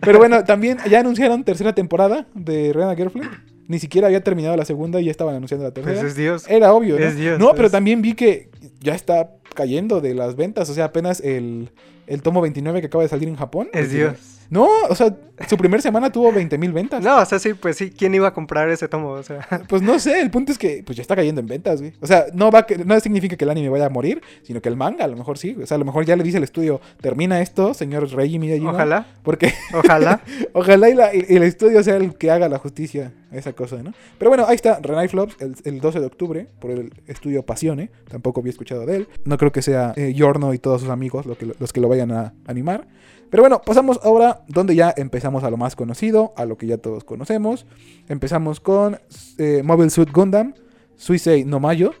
pero bueno, también ya anunciaron tercera temporada de Rena Girlfriend. Ni siquiera había terminado la segunda y ya estaban anunciando la tercera. Pues es Dios. Era obvio, ¿no? es Dios, no, pero también vi que ya está cayendo de las ventas. O sea, apenas el, el tomo 29 que acaba de salir en Japón. Es Dios. No, o sea, su primera semana tuvo 20.000 ventas. No, o sea, sí, pues sí, ¿quién iba a comprar ese tomo? O sea, Pues no sé, el punto es que pues ya está cayendo en ventas, güey. O sea, no va que- no significa que el anime vaya a morir, sino que el manga a lo mejor sí. O sea, a lo mejor ya le dice el estudio, termina esto, señor Reiji Miyajima. ojalá, Porque ojalá. ojalá y, la- y el estudio sea el que haga la justicia a esa cosa, ¿no? Pero bueno, ahí está, Renai Flops, el, el 12 de octubre, por el estudio Pasione. Tampoco había escuchado de él. No creo que sea eh, Yorno y todos sus amigos lo que- los que lo vayan a animar. Pero bueno, pasamos ahora donde ya empezamos a lo más conocido, a lo que ya todos conocemos. Empezamos con eh, Mobile Suit Gundam, Suisei no Mayo.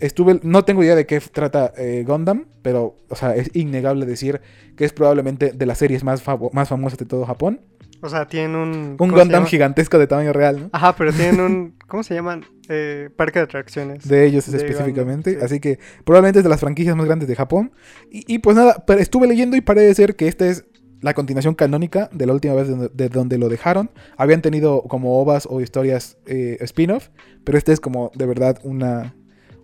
Estuve, no tengo idea de qué trata eh, Gundam, pero o sea, es innegable decir que es probablemente de las series más, más famosas de todo Japón. O sea, tienen un... Un ¿cómo se Gundam gigantesco de tamaño real, ¿no? Ajá, pero tienen un... ¿Cómo se llaman? Eh, parque de atracciones. De ellos De específicamente. Gundam, sí. Así que probablemente es de las franquicias más grandes de Japón. Y, y pues nada, pero estuve leyendo y parece ser que esta es la continuación canónica de la última vez de, donde- de donde lo dejaron. Habían tenido como ovas o historias eh, spin-off, pero este es como de verdad una,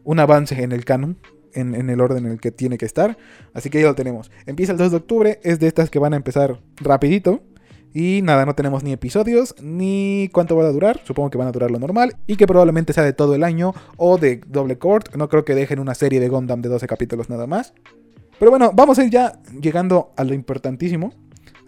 un avance en el canon. En, el orden en el que tiene que estar. Así que ya lo tenemos. Empieza el 2 de octubre. Es de estas que van a empezar rapidito. Y nada, no tenemos ni episodios, ni cuánto va a durar. Supongo que van a durar lo normal. Y que probablemente sea de todo el año o de doble court. No creo que dejen una serie de Gundam de 12 capítulos nada más. Pero bueno, vamos a ir ya llegando a lo importantísimo.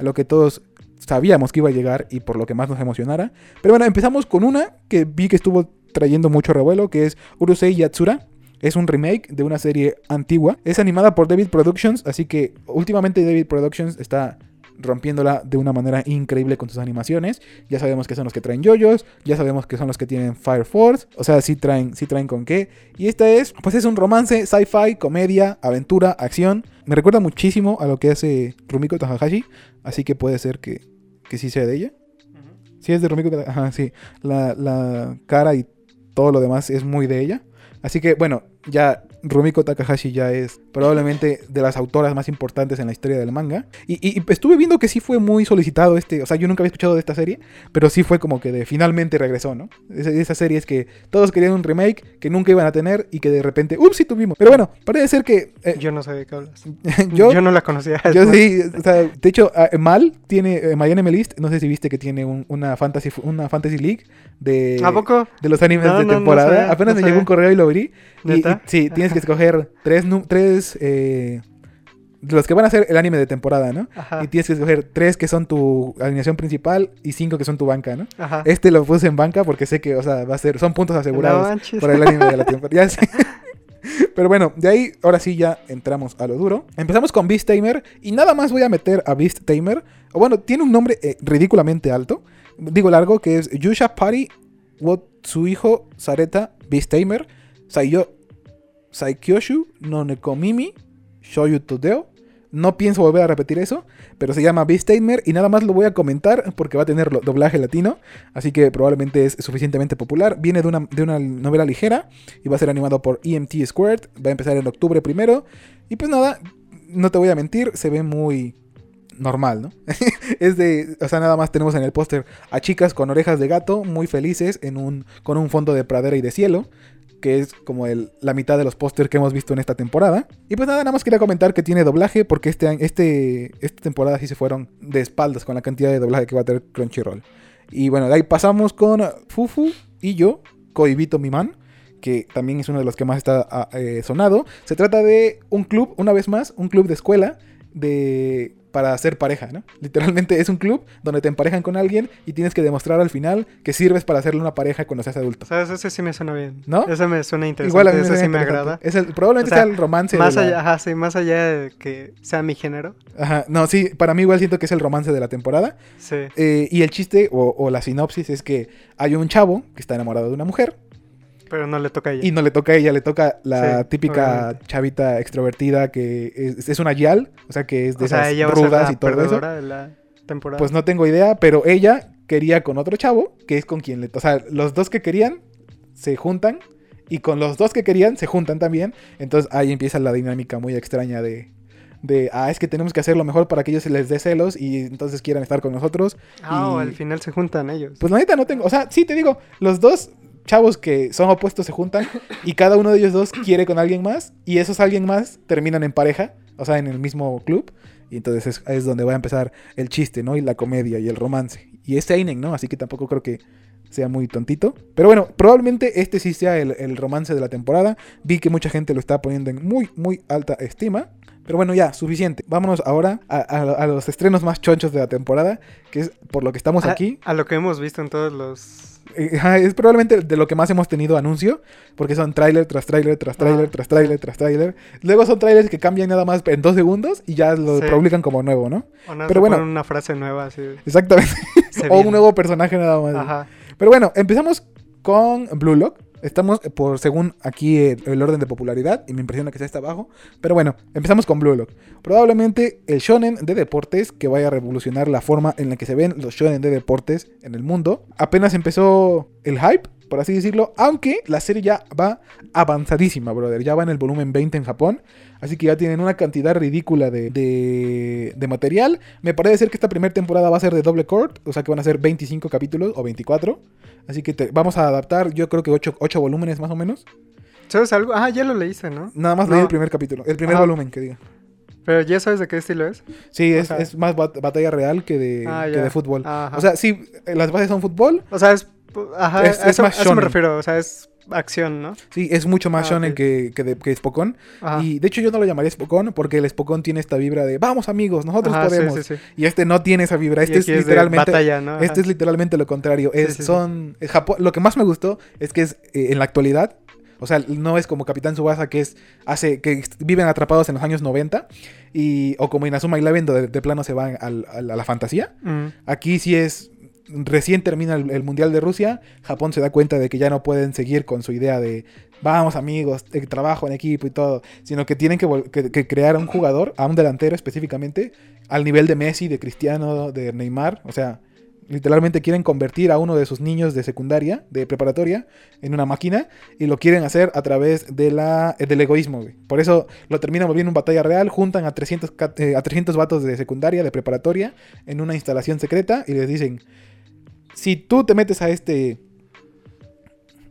Lo que todos sabíamos que iba a llegar y por lo que más nos emocionara. Pero bueno, empezamos con una que vi que estuvo trayendo mucho revuelo, que es Urusei Yatsura. Es un remake de una serie antigua. Es animada por David Productions, así que últimamente David Productions está rompiéndola de una manera increíble con sus animaciones. Ya sabemos que son los que traen yoyos, ya sabemos que son los que tienen Fire Force, o sea, sí traen, sí traen con qué. Y esta es, pues es un romance, sci-fi, comedia, aventura, acción. Me recuerda muchísimo a lo que hace Rumiko Takahashi, así que puede ser que, que sí sea de ella. Sí, es de Rumiko Takahashi, ajá, sí. La, la cara y todo lo demás es muy de ella. Así que, bueno, ya Rumiko Takahashi ya es probablemente de las autoras más importantes en la historia del manga. Y, y, estuve viendo que sí fue muy solicitado este. O sea, yo nunca había escuchado de esta serie, pero sí fue como que de finalmente regresó, ¿no? Esa, esa serie es que todos querían un remake que nunca iban a tener y que de repente, ups, sí tuvimos. Pero bueno, parece ser que. Eh, yo no sé de qué hablas. yo, yo, no la conocía. Yo sí, o sea, de hecho, uh, Mal tiene, uh, Marianne Melist, no sé si viste que tiene un, una, fantasy, una Fantasy League de, ¿A poco? de los animes No, de no, no temporada. sabía, Apenas no me llegó sabía. un correo y lo abrí. Y, y sí, tienes que escoger tres, tres eh, los que van a ser el anime de temporada, ¿no? Ajá. Y tienes que escoger tres que son tu alineación principal y cinco que son tu banca, ¿no? Ajá. Este lo puse en banca porque sé que, o sea, va a ser, son puntos asegurados por el anime de la temporada. Ya sé. Pero bueno, de ahí ahora sí ya entramos a lo duro. Empezamos con Beast Tamer y nada más voy a meter a Beast Tamer. O bueno, tiene un nombre eh, ridículamente alto. Digo largo que es Yusha Pari Wotsuiho Sareta Beast Tamer Saiyo Saikyoshu no Nekomimi Shoyu Todeo. No pienso volver a repetir eso, pero se llama Beast Tamer y nada más lo voy a comentar porque va a tener doblaje latino, así que probablemente es suficientemente popular. Viene de una, de una novela ligera y va a ser animado por EMT Squared. Va a empezar en octubre primero. Y pues nada, no te voy a mentir, se ve muy normal, ¿no? es de, o sea, nada más tenemos en el póster a chicas con orejas de gato, muy felices, en un, con un fondo de pradera y de cielo, que es como la mitad de los pósters que hemos visto en esta temporada. Y pues nada, nada más quería comentar que tiene doblaje, porque este, este, esta temporada sí se fueron de espaldas con la cantidad de doblaje que va a tener Crunchyroll. Y bueno, de ahí pasamos con Fufu y yo, Koibito Miman que también es uno de los que más está ah, eh, sonado. Se trata de un club, una vez más, un club de escuela de para hacer pareja, ¿no? Literalmente es un club donde te emparejan con alguien y tienes que demostrar al final que sirves para hacerle una pareja cuando seas adulto. ¿Sabes? Ese sí me suena bien. ¿No? Ese me suena interesante. Igual a mí me sí me agrada. Es el, probablemente O sea, sea el romance Más de la- allá, ajá, sí, más allá de que sea mi género. Ajá, no, sí, para mí igual siento que es el romance de la temporada. Sí. Eh, y el chiste o, o la sinopsis es que hay un chavo que está enamorado de una mujer Pero no le toca a ella. Y no le toca a ella, le toca la Sí, típica obviamente. chavita extrovertida que es, es una yal, o sea que es de o sea, esas ella va a ser rudas y todo eso. perdedora de la temporada. Pues no tengo idea, pero ella quería con otro chavo, que es con quien le... O sea, los dos que querían se juntan y con los dos que querían se juntan también. Entonces ahí empieza la dinámica muy extraña de... De, ah, es que tenemos que hacer lo mejor para que ellos se les dé celos y entonces quieran estar con nosotros. Ah, o y- al final se juntan ellos. Pues la neta no tengo, o sea, sí te digo, los dos chavos que son opuestos se juntan y cada uno de ellos dos quiere con alguien más y esos alguien más terminan en pareja, o sea, en el mismo club. Y entonces es, es donde va a empezar el chiste, ¿no? Y la comedia y el romance. Y es Seinen, ¿no? Así que tampoco creo que sea muy tontito. Pero bueno, probablemente este sí sea el, el romance de la temporada. Vi que mucha gente lo está poniendo en muy, muy alta estima. Pero bueno, ya, suficiente. Vámonos ahora a, a- a los estrenos más chonchos de la temporada, que es por lo que estamos A- aquí. A, lo que hemos visto en todos los. Eh, es probablemente de lo que más hemos tenido anuncio, porque son tráiler tras tráiler tras tráiler Ah, tras tráiler tras tráiler. Luego son trailers que cambian nada más en dos segundos y ya lo Sí. publican como nuevo, ¿no? O no, Pero bueno. una frase nueva así. Exactamente. o un nuevo personaje nada más. Ajá. Pero bueno, empezamos con Blue Lock. Estamos por según aquí el, orden de popularidad y me impresiona que sea hasta abajo. Pero bueno, empezamos con Blue Lock. Probablemente el shonen de deportes que vaya a revolucionar la forma en la que se ven los shonen de deportes en el mundo. Apenas empezó el hype, por así decirlo, aunque la serie ya va avanzadísima, brother. Ya va en el volumen 20 en Japón. Así que ya tienen una cantidad ridícula de, de, de material. Me parece ser que esta primera temporada va a ser de doble court, o sea que van a ser 25 capítulos o 24. Así que te- vamos a adaptar, yo creo que 8, volúmenes más o menos. ¿Sabes algo? Ah, ya lo leíste, ¿no? Nada más No. leí el primer capítulo, el primer Ah. volumen que diga. Pero ya sabes de qué estilo es. Sí, es, es más bat- batalla real que de, Ah, que de fútbol. Ajá. O sea, sí, eh, las bases son fútbol. O sea, es. Ajá, Es- eso, más eso me refiero. O sea, es acción, ¿no? Sí, es mucho más Ah, shonen que, que, de- que Spokon. Ajá. Y de hecho yo no lo llamaría Spokon porque el Spokon tiene esta vibra de vamos amigos, nosotros Ajá, podemos. sí, sí. Y este no tiene esa vibra. Este es literalmente batalla, ¿no? Este es literalmente lo contrario. Es, son, Japón, lo que más me gustó es que es eh, en la actualidad. O sea, no es como Capitán Subasa que es hace que viven atrapados en los años 90 y o como Inazuma Eleven donde de plano se van al- al- a la fantasía. Mm. Aquí sí es recién termina el, mundial de Rusia, Japón se da cuenta de que ya no pueden seguir con su idea de vamos amigos, eh, trabajo en equipo y todo, sino que tienen que, crear a un jugador, a un delantero específicamente, al nivel de Messi, de Cristiano, de Neymar, o sea, literalmente quieren convertir a uno de sus niños de secundaria, de preparatoria, en una máquina y lo quieren hacer a través de la, eh, del egoísmo. Por eso lo terminan volviendo en batalla real, juntan a 300, ca- eh, a 300 vatos de secundaria, de preparatoria, en una instalación secreta y les dicen, si tú te metes a este,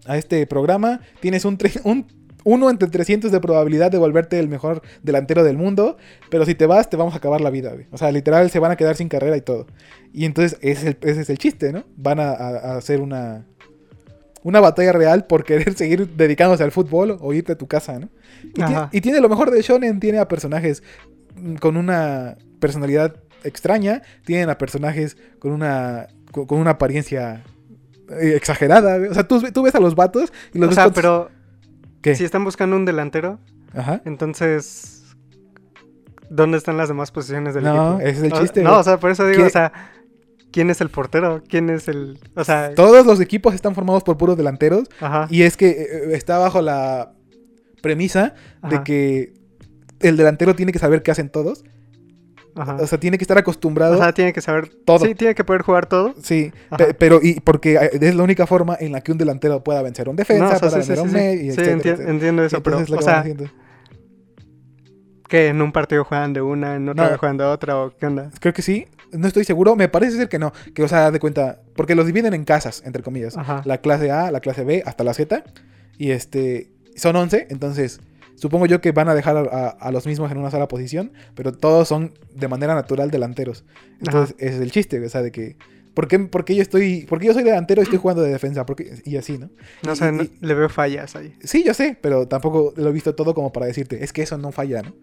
a este programa, tienes un, tre- un 1 entre 300 de probabilidad de volverte el mejor delantero del mundo, pero si te vas te vamos a acabar la vida. güey. O sea, literal se van a quedar sin carrera y todo. Y entonces ese es el, ese es el chiste, ¿no? Van a, hacer una, una batalla real por querer seguir dedicándose al fútbol o irte a tu casa, ¿no? Y, ti- Ajá. y tiene lo mejor de Shonen, tiene a personajes con una personalidad extraña, tienen a personajes con una, con, con una apariencia eh, exagerada. O sea, tú, tú ves a los vatos y los O ves sea, con- pero ¿Qué? si están buscando un delantero, Ajá. entonces. ¿Dónde están las demás posiciones del No, equipo? ese es el O- chiste, No, o sea, por eso digo, ¿Qué? o sea, ¿quién es el portero? ¿Quién es el. O sea. Todos los equipos están formados por puros delanteros Ajá. y es que eh, está bajo la premisa de que el delantero tiene que saber qué hacen todos. Ajá. O sea, tiene que estar acostumbrado. O sea, tiene que saber todo. Sí, tiene que poder jugar todo. Sí, pe- pero y porque eh, es la única forma en la que un delantero pueda vencer a un defensa, No, o sea, para sí, vencer sí, un medio, sí. y Sí, etcétera, enti- etcétera. entiendo eso, pero. Lo O sea, que en un partido juegan de una, en otro No. juegan de otra, o qué onda. Creo que sí, no estoy seguro, me parece ser que no, que o sea, de cuenta, porque los dividen en casas, entre comillas. Ajá. La clase A, la clase B, hasta la Z, y este, son 11, entonces supongo yo que van a dejar a, a- a los mismos en una sola posición, pero todos son de manera natural delanteros. Entonces, ese es el chiste, o sea, de que, ¿por qué, por qué yo estoy, porque yo soy delantero y estoy jugando de defensa? Porque, y así, ¿no? No Y- sé, y- no- y- le veo fallas ahí. Sí, yo sé, pero tampoco lo he visto todo como para decirte, es que eso no falla, ¿no?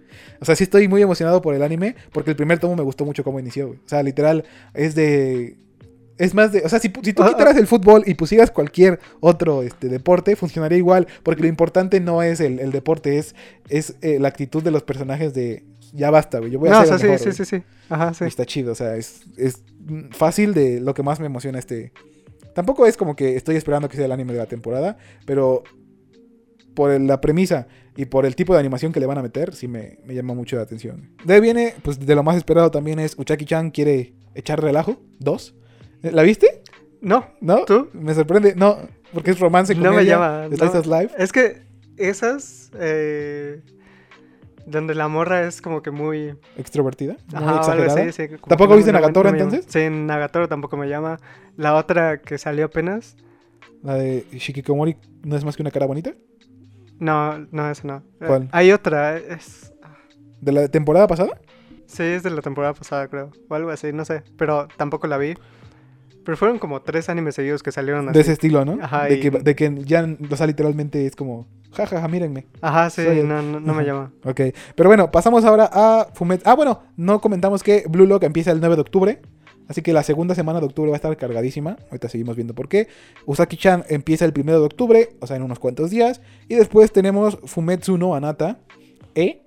O sea, sí estoy muy emocionado por el anime, porque el primer tomo me gustó mucho cómo inició, güey. O sea, literal, es de... Es más de... O sea, si, si tú Ah, quitaras el fútbol y pusieras cualquier otro este, deporte, funcionaría igual, porque lo importante no es el, el deporte, es, es eh, la actitud de los personajes de... Ya basta, güey, yo voy a No, o hacer sea, el sí, sí, güey". sí, sí. Ajá, sí. Y está chido, o sea, es, es fácil de lo que más me emociona este... Tampoco es como que estoy esperando que sea el anime de la temporada, pero por la premisa y por el tipo de animación que le van a meter, sí me, me llama mucho la atención. De ahí viene, pues de lo más esperado también es Uchaki-chan quiere echar relajo, dos. ¿La viste? No, ¿No? ¿Tú? Me sorprende, no, porque es romance, no me llama. No. of Life. Es que esas, eh, donde la morra es como que muy... Extrovertida, muy Ajá, exagerada. sí, como ¿Tampoco viste Nagatoro, entonces? Sí, Nagatoro tampoco me llama. La otra que salió apenas, La de Shikikomori no es más que una cara bonita. no, no, esa no. Eh, ¿Cuál? Hay otra, es... ¿De la temporada pasada? Sí, es de la temporada pasada, creo. O algo así, no sé. Pero tampoco la vi. Pero fueron como tres animes seguidos que salieron así. De ese estilo, ¿no? Ajá, de, y- que, de que ya, o sea, literalmente es como, jajaja, mírenme. Ajá, sí, Soy no, no, no me llama. Ok, pero bueno, pasamos ahora a Fumet. Ah, bueno, no comentamos que Blue Lock empieza el 9 de octubre. Así que la segunda semana de octubre va a estar cargadísima. Ahorita seguimos viendo por qué. Usaki-chan empieza el 1 de octubre, o sea, en unos cuantos días. Y después tenemos Fumetsu no Anata E,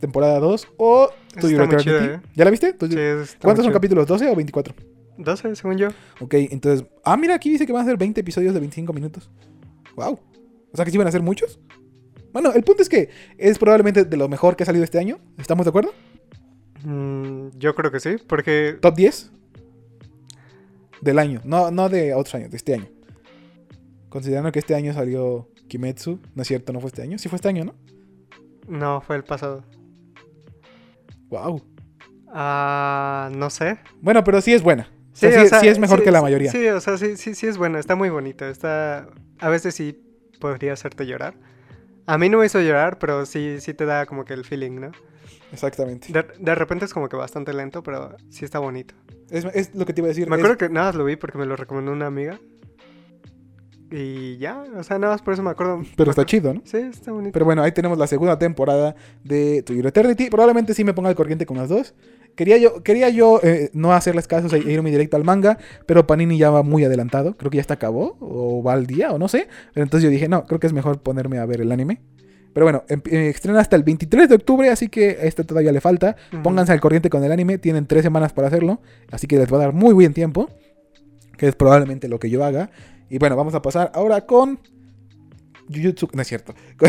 temporada 2, o To Your Eternity. ¿eh? ¿Ya la viste? Sí, está ¿Cuántos son chido. capítulos? ¿12 o 24? 12, según yo. Ok, entonces. Ah, mira, aquí dice que van a ser 20 episodios de 25 minutos. Wow. O sea que sí van a ser muchos. Bueno, el punto es que es probablemente de lo mejor que ha salido este año. ¿Estamos de acuerdo? Mm, yo creo que sí, porque Top 10 del año. No, no de otros años, de este año. Considerando que este año salió Kimetsu. No es cierto, no fue este año. Sí fue este año, ¿no? no fue el pasado. Wow. Ah, no sé. Bueno, pero sí es buena. O sea, sí, sí es mejor sí, que la sí, mayoría. Sí, o sea, sí, sí, sí es buena, está muy bonita. Está. A veces sí podría hacerte llorar. A mí no me hizo llorar, pero sí, sí te da como que el feeling, ¿no? Exactamente. De, de repente es como que bastante lento, pero sí está bonito. Es, es lo que te iba a decir. Me es- acuerdo que nada más lo vi porque me lo recomendó una amiga. Y ya, o sea, nada más por eso me acuerdo. pero está chido, ¿no? Sí, está bonito. Pero bueno, ahí tenemos la segunda temporada de To Your Eternity. Probablemente sí me ponga al corriente con las dos. Quería yo, quería yo eh, no hacerles caso e irme directo al manga, pero Panini ya va muy adelantado. Creo que ya está acabó, o va al día, o no sé. Pero entonces yo dije, no, creo que es mejor ponerme a ver el anime. Pero bueno, em- eh, estrena hasta el 23 de octubre, así que a este todavía le falta. Pónganse al corriente con el anime, tienen tres semanas para hacerlo, así que les va a dar muy buen tiempo, que es probablemente lo que yo haga. Y bueno, vamos a pasar ahora con Jujutsu, no es cierto, con,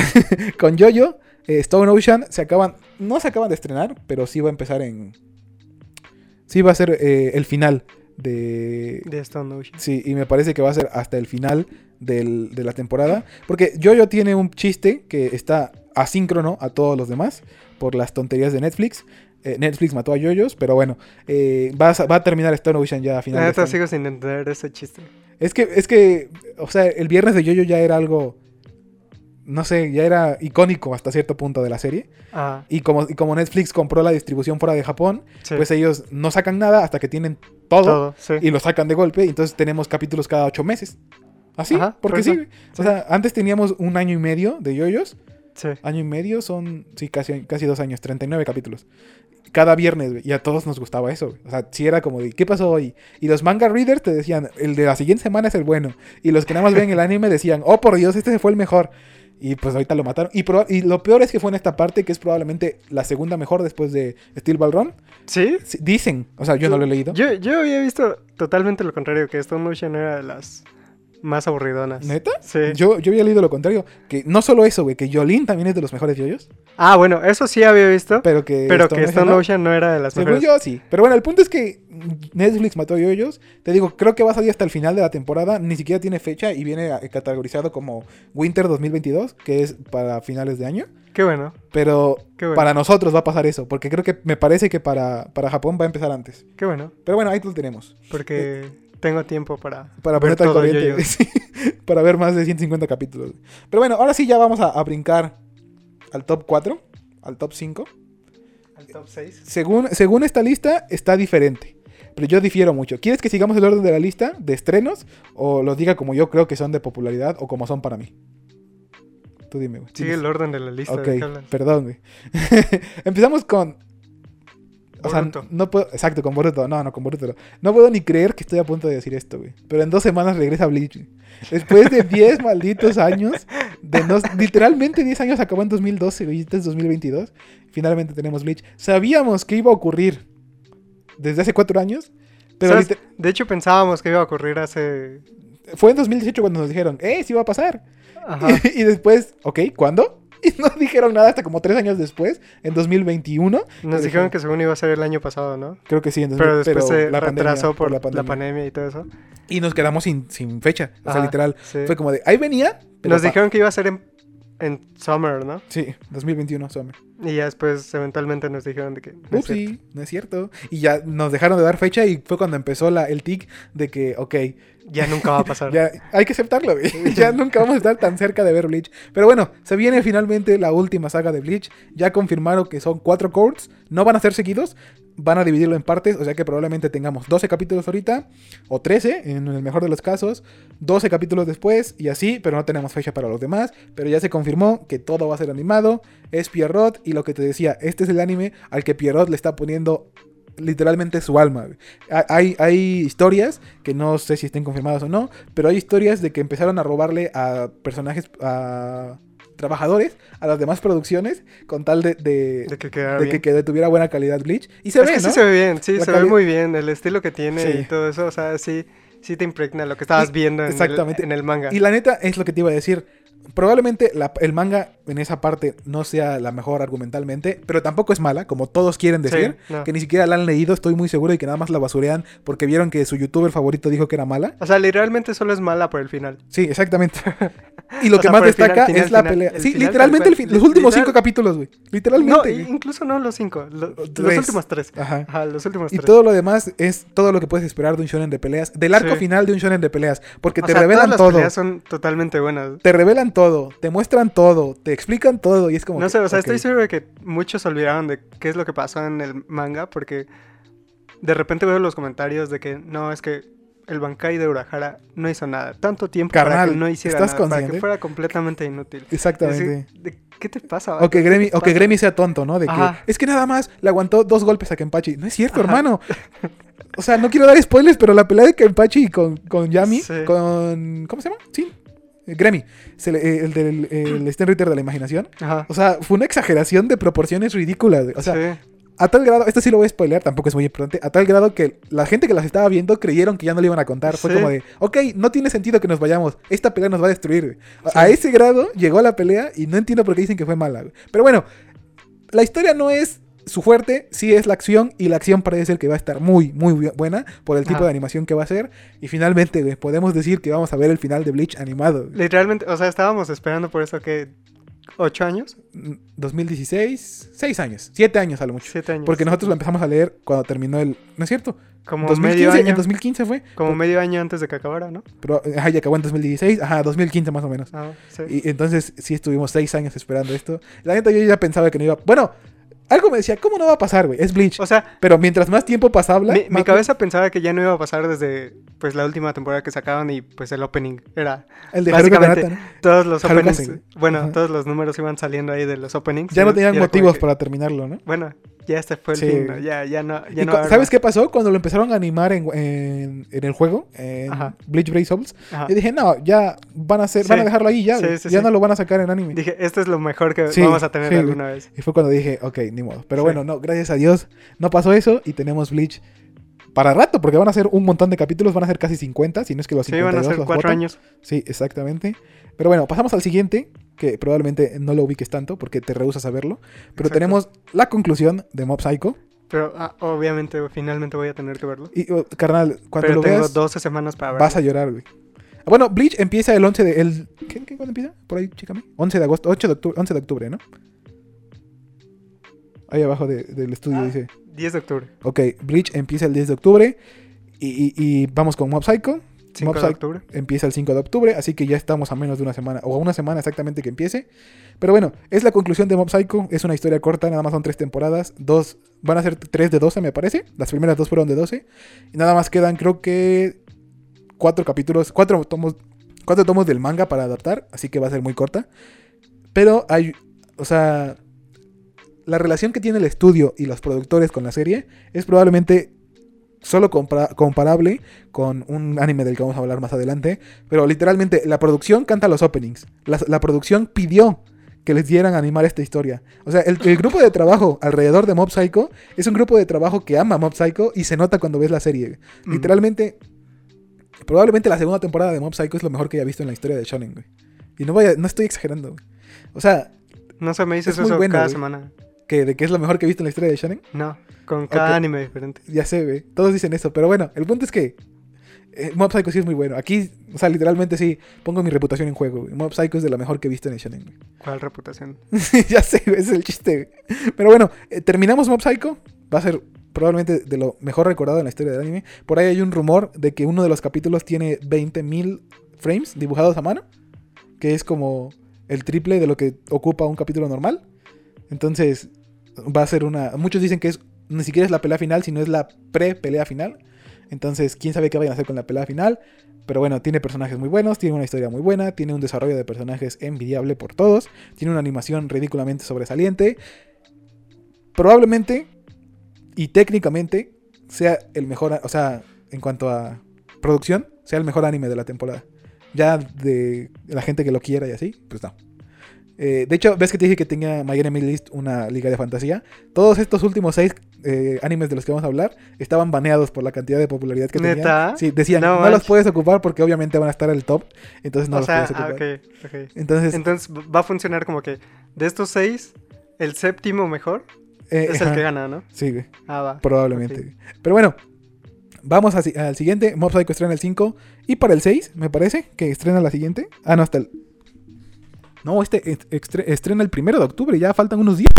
con Jojo, eh, Stone Ocean, se acaban, no se acaban de estrenar, pero sí va a empezar en, sí va a ser eh, el final de, De Stone Ocean. Sí, y me parece que va a ser hasta el final del- de la temporada. Porque Jojo tiene un chiste que está asíncrono a todos los demás por las tonterías de Netflix. Eh, Netflix mató a Yoyos, pero bueno, eh, va, a, va a terminar Stone Ocean ya a La final. neta este sigo sin entender ese chiste. Es que, es que, o sea, el viernes de Jojo ya era algo, no sé, ya era icónico hasta cierto punto de la serie. Ah, Y como, y como Netflix compró la distribución fuera de Japón, sí. pues ellos no sacan nada hasta que tienen todo todo, sí. y lo sacan de golpe, y entonces tenemos capítulos cada ocho meses. Así, Ajá, porque por sí. O sea, antes teníamos un año y medio de yoyos. Sí. Año y medio son, sí, casi, casi dos años, 39 capítulos. Cada viernes, y a todos nos gustaba eso. O sea, si era como de, ¿qué pasó hoy? Y los manga readers te decían, el de la siguiente semana es el bueno. Y los que nada más ven el anime decían, oh, por Dios, este fue el mejor. Y pues ahorita lo mataron. Y, y lo peor es que fue en esta parte, que es probablemente la segunda mejor después de Steel Ball Run. ¿Sí? Sí, Dicen, o sea, yo no lo he leído. Yo, yo había visto totalmente lo contrario, que Stone Ocean era de las más aburridonas. ¿Neta? Sí. Yo, yo había leído lo contrario. Que no solo eso, güey, que Jolene también es de los mejores yoyos. Ah, bueno, eso sí había visto, Pero que. pero que Stone no. Ocean no era de las Según mejores. yo, sí. Pero bueno, el punto es que Netflix mató a yoyos. Te digo, creo que va a salir hasta el final de la temporada. Ni siquiera tiene fecha y viene eh, categorizado como Winter 2022, que es para finales de año. Qué bueno, Pero qué bueno, para nosotros va a pasar eso, porque creo que me parece que para, para Japón va a empezar antes. qué bueno, Pero bueno, ahí lo tenemos. porque tengo tiempo para, Para ver ponerte al todo corriente. yo-yo. Sí, para ver más de 150 capítulos. Pero bueno, ahora sí ya vamos a, a brincar al top 4, al top 5. Al top 6. Según, según esta lista, está diferente. Pero yo difiero mucho. ¿Quieres que sigamos el orden de la lista de estrenos? ¿O los diga como yo creo que son de popularidad o como son para mí? Tú dime, güey. Sigue el orden de la lista. Ok, perdón, güey. Empezamos con... O sea, no puedo... Exacto, con Boruto. No, no, con Boruto. no. No puedo ni creer que estoy a punto de decir esto, güey. Pero en dos semanas regresa Bleach. Después de 10 malditos años, de no- literalmente 10 años acabó en 2012, güey. y Este es 2022. Finalmente tenemos Bleach. Sabíamos que iba a ocurrir desde hace 4 años. Pero De hecho, pensábamos que iba a ocurrir hace. fue en 2018 cuando nos dijeron, ¡eh, sí va a pasar! Ajá. y después, ok, ¿cuándo? Y no dijeron nada hasta como 3 años después, en 2021. Nos dijeron que según iba a ser el año pasado, ¿no? Creo que sí, en 2000, Pero después se la pandemia, por, la la, pandemia. y todo eso. Y nos quedamos sin, sin fecha. O sea, Ajá, literal. sí. Fue como de, ahí venía. Nos dijeron que iba a ser en, en Summer, ¿no? Sí, 2021, summer. Y ya después, eventualmente, nos dijeron de que. no sí, no es cierto. Y ya nos dejaron de dar fecha y fue cuando empezó la, el tic de que, ok, Ya nunca va a pasar. ya hay que aceptarlo, ya nunca vamos a estar tan cerca de ver Bleach. Pero bueno, se viene finalmente la última saga de Bleach. Ya confirmaron que son cuatro courts. No van a ser seguidos. Van a dividirlo en partes. O sea que probablemente tengamos 12 capítulos ahorita. O 13, en el mejor de los casos. 12 capítulos después. Y así, pero no tenemos fecha para los demás. Pero ya se confirmó que todo va a ser animado. Es Pierrot. Y lo que te decía, este es el anime al que Pierrot le está poniendo literalmente su alma. Hay, hay historias que no sé si estén confirmadas o no, pero hay historias de que empezaron a robarle a personajes, a trabajadores, a las demás producciones, con tal de, de, De que de que, que tuviera buena calidad Bleach. Y se es ve, que ¿no? sí se ve bien, sí, La se ve muy bien. El estilo que tiene Sí. y todo eso, o sea, sí, sí te impregna lo que estabas viendo en, exactamente. El, en el manga. Y la neta es lo que te iba a decir. Probablemente la- el manga en esa parte no sea la mejor argumentalmente, pero tampoco es mala, como todos quieren Sí, decir. no. Que ni siquiera la han leído, estoy muy seguro y que nada más la basurean porque vieron que su youtuber favorito dijo que era mala. O sea, literalmente solo es mala por el final. Sí, exactamente. Y lo O que sea, más final, destaca final, es la final. pelea. El Sí, literalmente el fin- los últimos cinco capítulos, güey. No, Literalmente. güey. incluso no los cinco, lo- los últimos tres. Ajá. Ajá, los últimos Y tres. todo lo demás es todo lo que puedes esperar de un shonen de peleas, del arco Sí. final de un shonen de peleas, porque o te sea, revelan todas las todo. peleas son totalmente buenas. Te revelan todo, te muestran todo, te explican todo y es como... No que, sé, o sea, estoy seguro de que muchos olvidaron de qué es lo que pasó en el manga porque de repente veo los comentarios de que no, es que el Bankai de Urahara no hizo nada. Tanto tiempo para que no hiciera ¿estás nada, para consciente? que fuera completamente inútil. Exactamente. Es decir, ¿de ¿Qué te pasa? O que, Gremi, o que? Gremi sea tonto, ¿no? De que es que nada más le aguantó dos golpes a Kenpachi. No es cierto, Ajá. hermano. O sea, no quiero dar spoilers, pero la pelea de Kenpachi con, con Yami, Sí. con. ¿Cómo se llama? Sí. Eh, Gremi. Se le- eh, el del el Sten Ritter de la imaginación. Ajá. O sea, fue una exageración de proporciones ridículas. O sea, Sí. a tal grado, esto sí lo voy a spoilear, tampoco es muy importante, a tal grado que la gente que las estaba viendo creyeron que ya no le iban a contar. Fue Sí. como de, ok, no tiene sentido que nos vayamos, esta pelea nos va a destruir. güey". A- Sí. A ese grado llegó la pelea y no entiendo por qué dicen que fue mala. Pero bueno, la historia no es su fuerte, sí es la acción y la acción parece ser que va a estar muy, muy bu- buena por el tipo Ajá. de animación que va a ser. Y finalmente, güey, podemos decir que vamos a ver el final de Bleach animado. Literalmente, o sea, estábamos esperando por eso que... ¿Ocho años? Mm, 2016, 6 años, 7 años a lo mucho. ¿Siete años? Porque nosotros lo empezamos a leer cuando terminó el... ¿No es cierto? Como 2015, medio año. En 2015 fue. Como medio año antes de que acabara, ¿no? Pero, ajá, y acabó en 2016. Ajá, 2015 más o menos. Ah, sí. Y entonces sí estuvimos seis años esperando esto. La neta yo ya pensaba que no iba... Bueno, algo me decía, ¿cómo no va a pasar, güey? Es Bleach. O sea, Pero mientras más tiempo pasaba... mi, mi cabeza pensaba que ya no iba a pasar desde pues la última temporada que sacaban y pues el opening era El de Haruka básicamente, Kanata, ¿no? todos los Haruka openings, bueno, Ajá. todos los números iban saliendo ahí de los openings. Ya no tenían motivos que, para terminarlo, ¿no? Bueno, ya este fue el Sí. fin, ¿no? ya ya no ya no ¿Sabes más. qué pasó? Cuando lo empezaron a animar en, en, en el juego, en Ajá. Bleach Brave Souls, Ajá. yo dije, no, ya van a hacer, van a Sí. dejarlo ahí ya, Sí, sí, ya sí. no lo van a sacar en anime. Dije, esto es lo mejor que Sí, vamos a tener sí, alguna vez. Y fue cuando dije, ok, ni modo. Pero Sí. bueno, no, gracias a Dios no pasó eso y tenemos Bleach para rato, porque van a ser un montón de capítulos, van a ser casi 50, si no es que los Sí, 52 van a ser los cuatro botan. años. Sí, exactamente. Pero bueno, pasamos al siguiente, que probablemente no lo ubiques tanto porque te rehusas a verlo. Pero Exacto. tenemos la conclusión de Mob Psycho. Pero ah, obviamente finalmente voy a tener que verlo. Y, oh, carnal, cuando Pero lo tengo veas, 12 semanas para verlo. vas a llorar, güey. Ah, Bueno, Bleach empieza el 11 de... El, ¿qué, qué, ¿Cuándo empieza? Por ahí, chécame. 11 de agosto, 8 de octubre, 11 de octubre, ¿no? Ahí abajo de- del estudio Ah. dice... 10 de octubre. Ok, Bleach empieza el 10 de octubre y, y- y vamos con Mob Psycho. 5 Mob de Psycho octubre. empieza el 5 de octubre, así que ya estamos a menos de una semana, o a una semana exactamente que empiece. Pero bueno, es la conclusión de Mob Psycho, es una historia corta, nada más son tres temporadas, dos, van a ser tres de 12 me parece, las primeras dos fueron de 12, y nada más quedan creo que cuatro capítulos, cuatro tomos, cuatro tomos del manga para adaptar, así que va a ser muy corta. Pero hay, o sea, la relación que tiene el estudio y los productores con la serie es probablemente solo compara- comparable con un anime del que vamos a hablar más adelante. Pero literalmente la producción canta los openings. La, la producción pidió que les dieran a animar esta historia. O sea, el, el grupo de trabajo alrededor de Mob Psycho es un grupo de trabajo que ama Mob Psycho y se nota cuando ves la serie. Mm. Literalmente, probablemente la segunda temporada de Mob Psycho es lo mejor que haya visto en la historia de Shonen, güey. Y no, vaya, no estoy exagerando, güey. O sea, No sé, me dices Es eso cada güey. semana. Que de que es lo mejor que he visto en la historia de Shonen. No, con cada anime diferente. Ya sé, güey. Todos dicen eso. Pero bueno, el punto es que eh, Mob Psycho sí es muy bueno. Aquí, o sea, literalmente sí pongo mi reputación en juego. güey. Mob Psycho es de lo mejor que he visto en el Shonen. güey. ¿Cuál reputación? ya sé, güey, ese es el chiste. güey. Pero bueno, eh, terminamos Mob Psycho. Va a ser probablemente de lo mejor recordado en la historia del anime. Por ahí hay un rumor de que uno de los capítulos tiene 20.000 frames dibujados a mano. Que es como el triple de lo que ocupa un capítulo normal. Entonces, va a ser una... Muchos dicen que es ni siquiera es la pelea final, sino es la pre-pelea final. Entonces, quién sabe qué vayan a hacer con la pelea final. Pero bueno, tiene personajes muy buenos, tiene una historia muy buena, tiene un desarrollo de personajes envidiable por todos, tiene una animación ridículamente sobresaliente. Probablemente y técnicamente sea el mejor, o sea, en cuanto a producción, sea el mejor anime de la temporada. Ya de la gente que lo quiera y así, pues no. Eh, de hecho, ves que te dije que tenía My Enemy List una liga de fantasía. Todos estos últimos seis eh, animes de los que vamos a hablar estaban baneados por la cantidad de popularidad que tenían. ¿Neta? Sí, decían, No no, los puedes ocupar porque obviamente van a estar el top. Entonces no o los sea, puedes ah, ocupar. ok, ok. Entonces, Entonces va a funcionar como que de estos seis, el séptimo mejor eh, es el que gana, ¿no? Sí, güey. Ah, va. Probablemente. Pero bueno, vamos al siguiente. Mob Psycho estrena el 5. Y para el 6, me parece que estrena la siguiente. Ah, no, hasta el. No, este estrena el primero de octubre. Ya faltan unos días.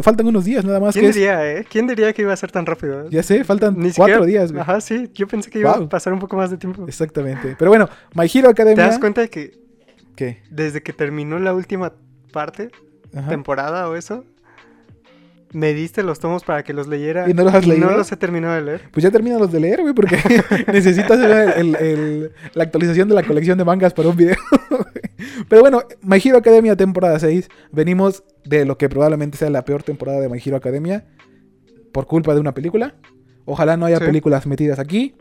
Faltan unos días nada más. ¿Quién Que es- diría, eh? ¿Quién diría que iba a ser tan rápido? ya sé, faltan Ni cuatro días, güey. Ajá, sí. Yo pensé que iba Wow. a pasar un poco más de tiempo. Exactamente. Pero bueno, My Hero ¿Te Academia. das cuenta de que ¿Qué? Desde que terminó la última parte, Ajá. temporada o eso, me diste los tomos para que los leyera. ¿Y no los has leído? No los he terminado de leer. Pues ya termina los de leer, güey, porque necesitas el- la actualización de la colección de mangas para un video. Pero bueno, My Hero Academia temporada 6. Venimos de lo que probablemente sea la peor temporada de My Hero Academia por culpa de una película. Ojalá no haya Sí. películas metidas aquí.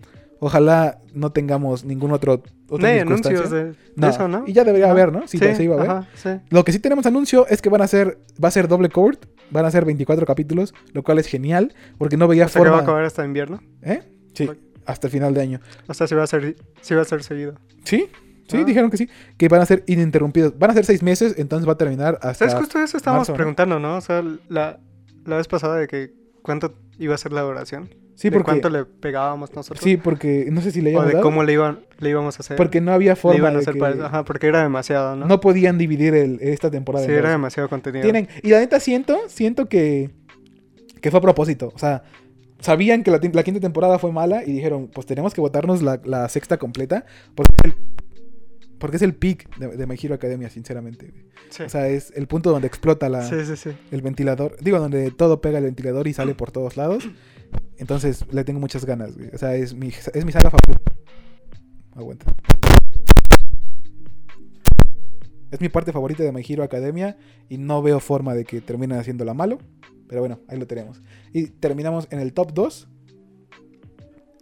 Ojalá no tengamos ningún otro No otra hay anuncios de, de No, eso, ¿no? Y ya debería Ajá. haber, ¿no? Sí, se iba a ver. ajá, sí. Lo que sí tenemos anuncio es que van a ser va a ser doble court, van a ser 24 capítulos, lo cual es genial porque no veía O sea, que va a forma, acabar hasta invierno. ¿eh? Sí, hasta el final de año. O sea, sí va a ser, sí va a ser seguido. Sí, sí, Ah. dijeron que sí. Que van a ser ininterrumpidos. Van a ser seis meses, entonces va a terminar hasta. ¿Sabes? Justo eso estábamos preguntando, ¿no? O sea, la, la vez pasada de que cuánto iba a ser la duración. Sí, de porque. cuánto le pegábamos nosotros. Sí, porque no sé si le o de dado, cómo le, iban, le íbamos a hacer. Porque no había le forma iban a de hacer que- para eso. Ajá, porque era demasiado, ¿no? no podían dividir el- esta temporada. sí, era demasiado contenido. Tienen, y la neta siento, siento que, que fue a propósito. O sea, sabían que la, quinta temporada fue mala y dijeron, pues tenemos que botarnos la, la sexta completa porque es el, porque es el peak de, de My Hero Academia, sinceramente. Sí. O sea, es el punto donde explota la, sí, sí, sí. el ventilador. Digo, donde todo pega el ventilador y sale por todos lados. Entonces, le tengo muchas ganas, güey. O sea, es mi, es mi saga favorita. Aguanta. Es mi parte favorita de My Hero Academia y no veo forma de que terminen haciéndola malo. Pero bueno, ahí lo tenemos. Y terminamos en el top 2.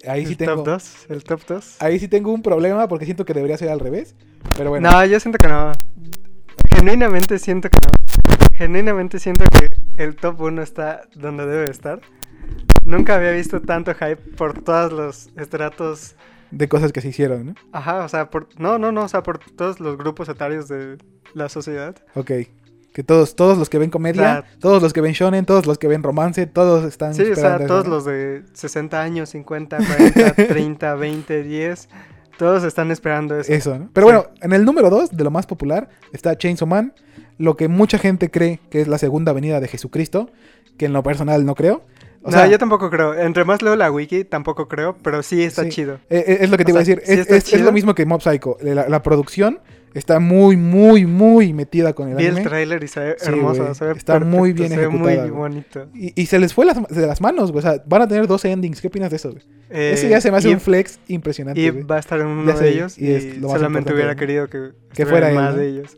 Ahí sí el tengo, top 2. El top 2. ahí sí tengo un problema porque siento que debería ser al revés. Pero bueno, No, yo siento que no. Genuinamente siento que no. Genuinamente siento que el top 1 está donde debe estar. Nunca había visto tanto hype por todos los estratos. de cosas que se hicieron, ¿no? Ajá, o sea, por. No, no, no, o sea, por todos los grupos etarios de la sociedad. Ok. Que todos, todos los que ven comedia, O sea, todos los que ven shonen, todos los que ven romance, todos están Sí, o sea, eso, todos los de 60 años, 50, 40, 30, 20, 10. Todos están esperando eso. Eso, ¿no? Pero Sí. bueno, en el número 2, de lo más popular, está Chainsaw Man, lo que mucha gente cree que es la segunda venida de Jesucristo, que en lo personal no creo. O no, sea, yo tampoco creo. Entre más leo la wiki, tampoco creo, pero sí está Sí. chido. eh, eh, es lo que te o iba a decir. sí es, está es- es lo mismo que Mob Psycho. La, la producción está muy, muy, muy metida con el Vi el anime. tráiler y se ve Sí, hermoso, güey. se ve Está muy perfecto, bien se ve muy ejecutada, bonito. Y, y se les fue las- de las manos, güey. O sea, van a tener 12 endings. ¿Qué opinas de eso, güey? Eh, Ese ya se me hace y- un flex impresionante. Y güey. va a estar en uno Ya de ellos y y, más solamente hubiera querido que, Que fuera estuvieran él, más ¿no? de ellos.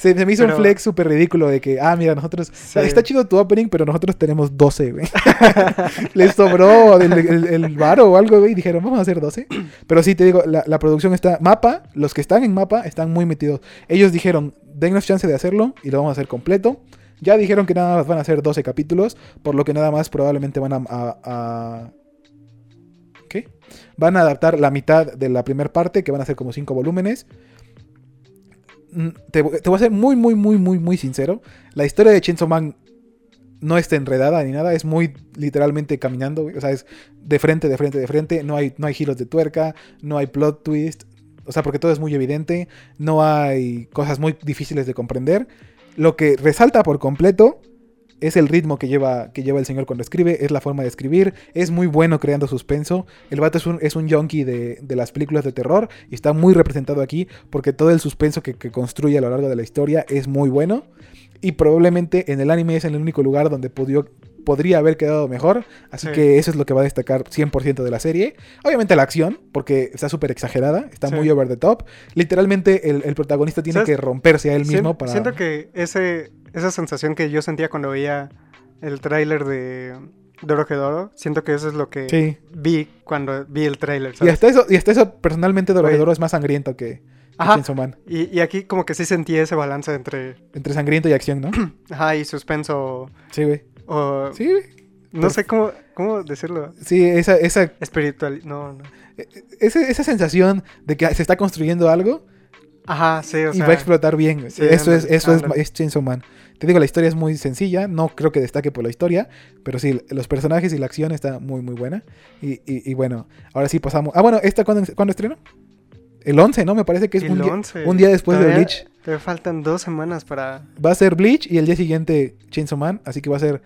Se, se me hizo un flex súper ridículo de que, ah, mira, nosotros. Sí. está chido tu opening, pero nosotros tenemos 12, güey. Les sobró el, el, el varo o algo, güey. y Dijeron, vamos a hacer 12. Pero sí, te digo, la, la producción está. Mapa, los que están en mapa están muy metidos. Ellos dijeron, dennos chance de hacerlo y lo vamos a hacer completo. Ya dijeron que nada más van a ser 12 capítulos, por lo que nada más probablemente van a. a- a- ¿Qué? Van a adaptar la mitad de la primera parte, que van a ser como 5 volúmenes. Mm, Te, voy a ser muy, muy, muy, muy, muy sincero. La historia de Chainsaw Man no está enredada ni nada. Es muy literalmente caminando. O sea, es de frente, de frente, de frente. No hay, no hay giros de tuerca. No hay plot twist. O sea, porque todo es muy evidente. No hay cosas muy difíciles de comprender. Lo que resalta por completo es el ritmo que lleva, que lleva el señor cuando escribe, es la forma de escribir, es muy bueno creando suspenso. El vato es un, es un de, de las películas de terror y está muy representado aquí porque todo el suspenso que, que construye a lo largo de la historia es muy bueno. Y probablemente en el anime es el único lugar donde pudió- podría haber quedado mejor. Así Sí. que eso es lo que va a destacar 100% de la serie. Obviamente la acción, porque está súper exagerada, está Sí. muy over the top. Literalmente el, el protagonista tiene ¿Sabes? que romperse a él mismo para... Siento que ese, esa sensación que yo sentía cuando veía el tráiler de Dorohedoro, siento que eso es lo que vi cuando vi el tráiler, Y hasta eso, y hasta eso personalmente Güey. Dorohedoro es más sangriento que, que Ajá. Y, y aquí como que sí sentí ese balance entre, Entre sangriento y acción, ¿no? ajá, y suspenso Sí, güey. O... Sí. No sé cómo, cómo decirlo. Sí, esa, esa, Espiritual, no, no. esa, esa sensación de que se está construyendo algo Ajá, sí, o y sea... va a explotar bien. sí, eso es, eso es, es Chainsaw Man. Te digo, la historia es muy sencilla. No creo que destaque por la historia. Pero sí, los personajes y la acción está muy, muy buena. Y, y- y bueno, ahora sí pasamos. Ah, bueno, ¿esta cuándo, cuándo estreno? El 11, ¿no? Me parece que es el un día, 11. un día después de Bleach. Te faltan dos semanas para... Va a ser Bleach y el día siguiente Chainsaw Man. Así que va a ser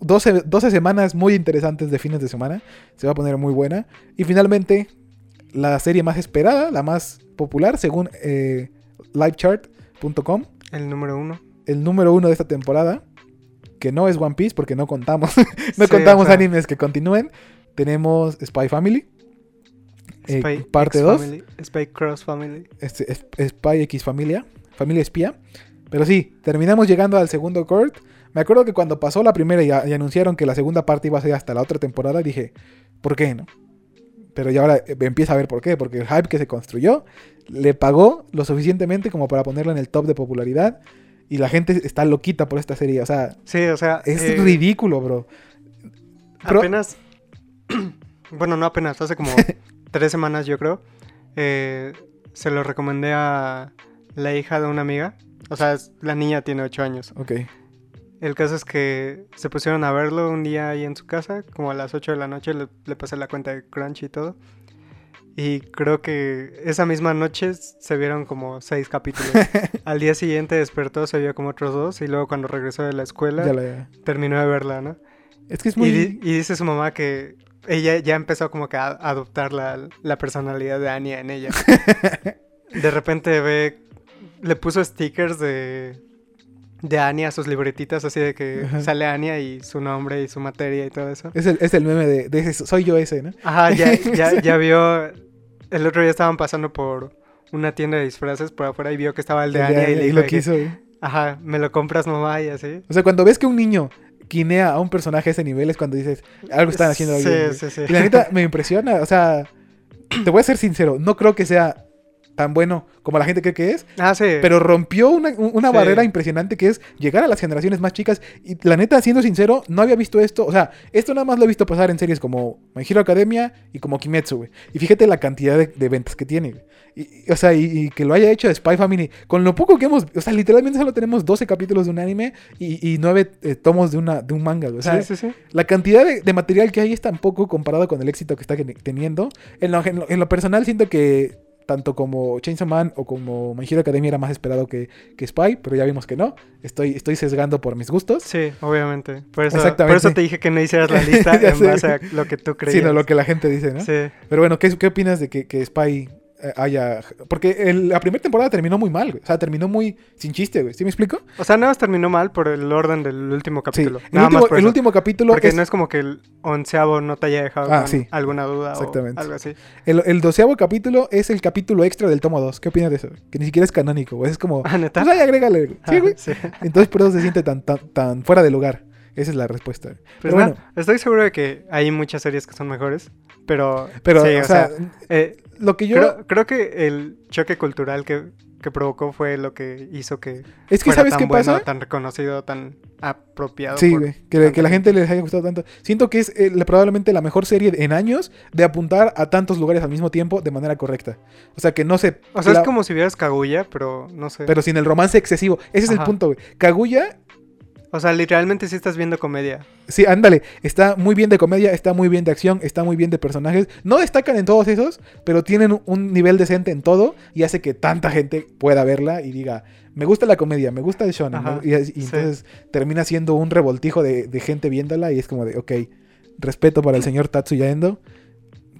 12, 12 semanas muy interesantes de fines de semana. Se va a poner muy buena. Y finalmente, la serie más esperada, la más popular, según eh, livechart.com, El número uno. el número uno de esta temporada, que no es One Piece porque no contamos, no Sí, contamos o sea, animes que continúen. Tenemos Spy Family, eh, parte X 2, Family, Spy Cross Family. este, es- Spy X Familia, Familia Espía. Pero sí, terminamos llegando al segundo court. Me acuerdo que cuando pasó la primera y, y anunciaron que la segunda parte iba a ser hasta la otra temporada, dije, ¿por qué no? Pero ya ahora eh, empieza a ver por qué, porque el hype que se construyó le pagó lo suficientemente como para ponerlo en el top de popularidad. Y la gente está loquita por esta serie. O sea, Sí, o sea. es eh, ridículo, bro. Pero- Apenas. bueno, no apenas, hace como tres semanas, yo creo. eh, se lo recomendé a la hija de una amiga. O sea, la niña tiene ocho años. Ok. El caso es que se pusieron a verlo un día ahí en su casa, como a las 8 de la noche, le, le pasé la cuenta de Crunch y todo. Y creo que esa misma noche se vieron como seis capítulos. Al día siguiente despertó, se vio como otros dos, y luego cuando regresó de la escuela, la- terminó de verla, ¿no? Es que es muy... y dice su mamá que ella ya empezó como que a adoptar la, la personalidad de Anya en ella. De repente ve, le puso stickers de, de Anya a sus libretitas, así de que Ajá. sale Anya y su nombre y su materia y todo eso. Es el, es el meme de, de ese, soy yo ese, ¿no? Ajá, ya, ya, ya vio, el otro día estaban pasando por una tienda de disfraces por afuera y vio que estaba el de Ya- Anya y le dijo lo que, quiso, ajá, me lo compras mamá y así. O sea, cuando ves que un niño quinea a un personaje a ese nivel es cuando dices, algo están haciendo sí, bien. Sí, sí, Y la neta me impresiona, o sea, te voy a ser sincero, no creo que sea tan bueno como la gente cree que es, Ah, sí. pero rompió una, una Sí. barrera impresionante que es llegar a las generaciones más chicas. Y la neta, siendo sincero, no había visto esto. O sea, esto nada más lo he visto pasar en series como My Hero Academia y como Kimetsu, güey. Y fíjate la cantidad de, de ventas que tiene, güey. Y, y, o sea, y, y que lo haya hecho Spy Family, con lo poco que hemos, o sea, literalmente solo tenemos 12 capítulos de un anime y, y 9 eh, tomos de, una, de un manga, güey. O sea, sí, sí, sí. la cantidad de, de material que hay es tan poco comparado con el éxito que está teniendo. En lo, en lo- en lo personal siento que tanto como Chainsaw Man o como My Hero Academia era más esperado que, que Spy, pero ya vimos que no. Estoy, estoy sesgando por mis gustos. Sí, obviamente. Por eso, Exactamente. por eso te dije que no hicieras la lista en base a lo que tú creías. Sino lo que la gente dice, ¿no? Sí. Pero bueno, ¿qué, qué opinas de que, que Spy haya... Porque el- la primera temporada terminó muy mal, güey. O sea, terminó muy sin chiste, güey. ¿Sí me explico? O sea, nada más terminó mal por el orden del último Sí. capítulo. El, Nada último, más por el eso. último capítulo... Porque es- no es como que el onceavo no te haya dejado Ah, sí. alguna duda Exactamente. o algo así. El, el doceavo capítulo es el capítulo extra del tomo 2. ¿Qué opinas de eso? Que ni siquiera es canónico, güey. Es como... Ah, ¿neta? Pues ahí agrégale. güey. Sí, Ah, güey. sí. Entonces por eso se siente tan, tan, tan fuera de lugar. Esa es la respuesta. Pues Pero bueno, estoy seguro de que hay muchas series que son mejores, pero... pero, sí, o o sea, sea, eh, lo que yo... creo, creo que el choque cultural que, que provocó fue lo que hizo que es que, fuera ¿sabes tan qué bueno, pasa? tan reconocido, tan apropiado. Sí, por güey, que, que la gente les haya gustado tanto. Siento que es eh, probablemente la mejor serie en años de apuntar a tantos lugares al mismo tiempo de manera correcta. O sea, que no se... O sea, es como si vieras Kaguya, pero no sé. Pero sin el romance excesivo. Ese es el punto, güey. Kaguya, O sea, literalmente sí estás viendo comedia. sí, ándale. Está muy bien de comedia, está muy bien de acción, está muy bien de personajes. No destacan en todos esos, pero tienen un- nivel decente en todo y hace que tanta gente pueda verla y diga, me gusta la comedia, me gusta el shonen. Y, y sí. entonces termina siendo un revoltijo de, de gente viéndola y es como de, ok, respeto para el señor Tatsuya Endo.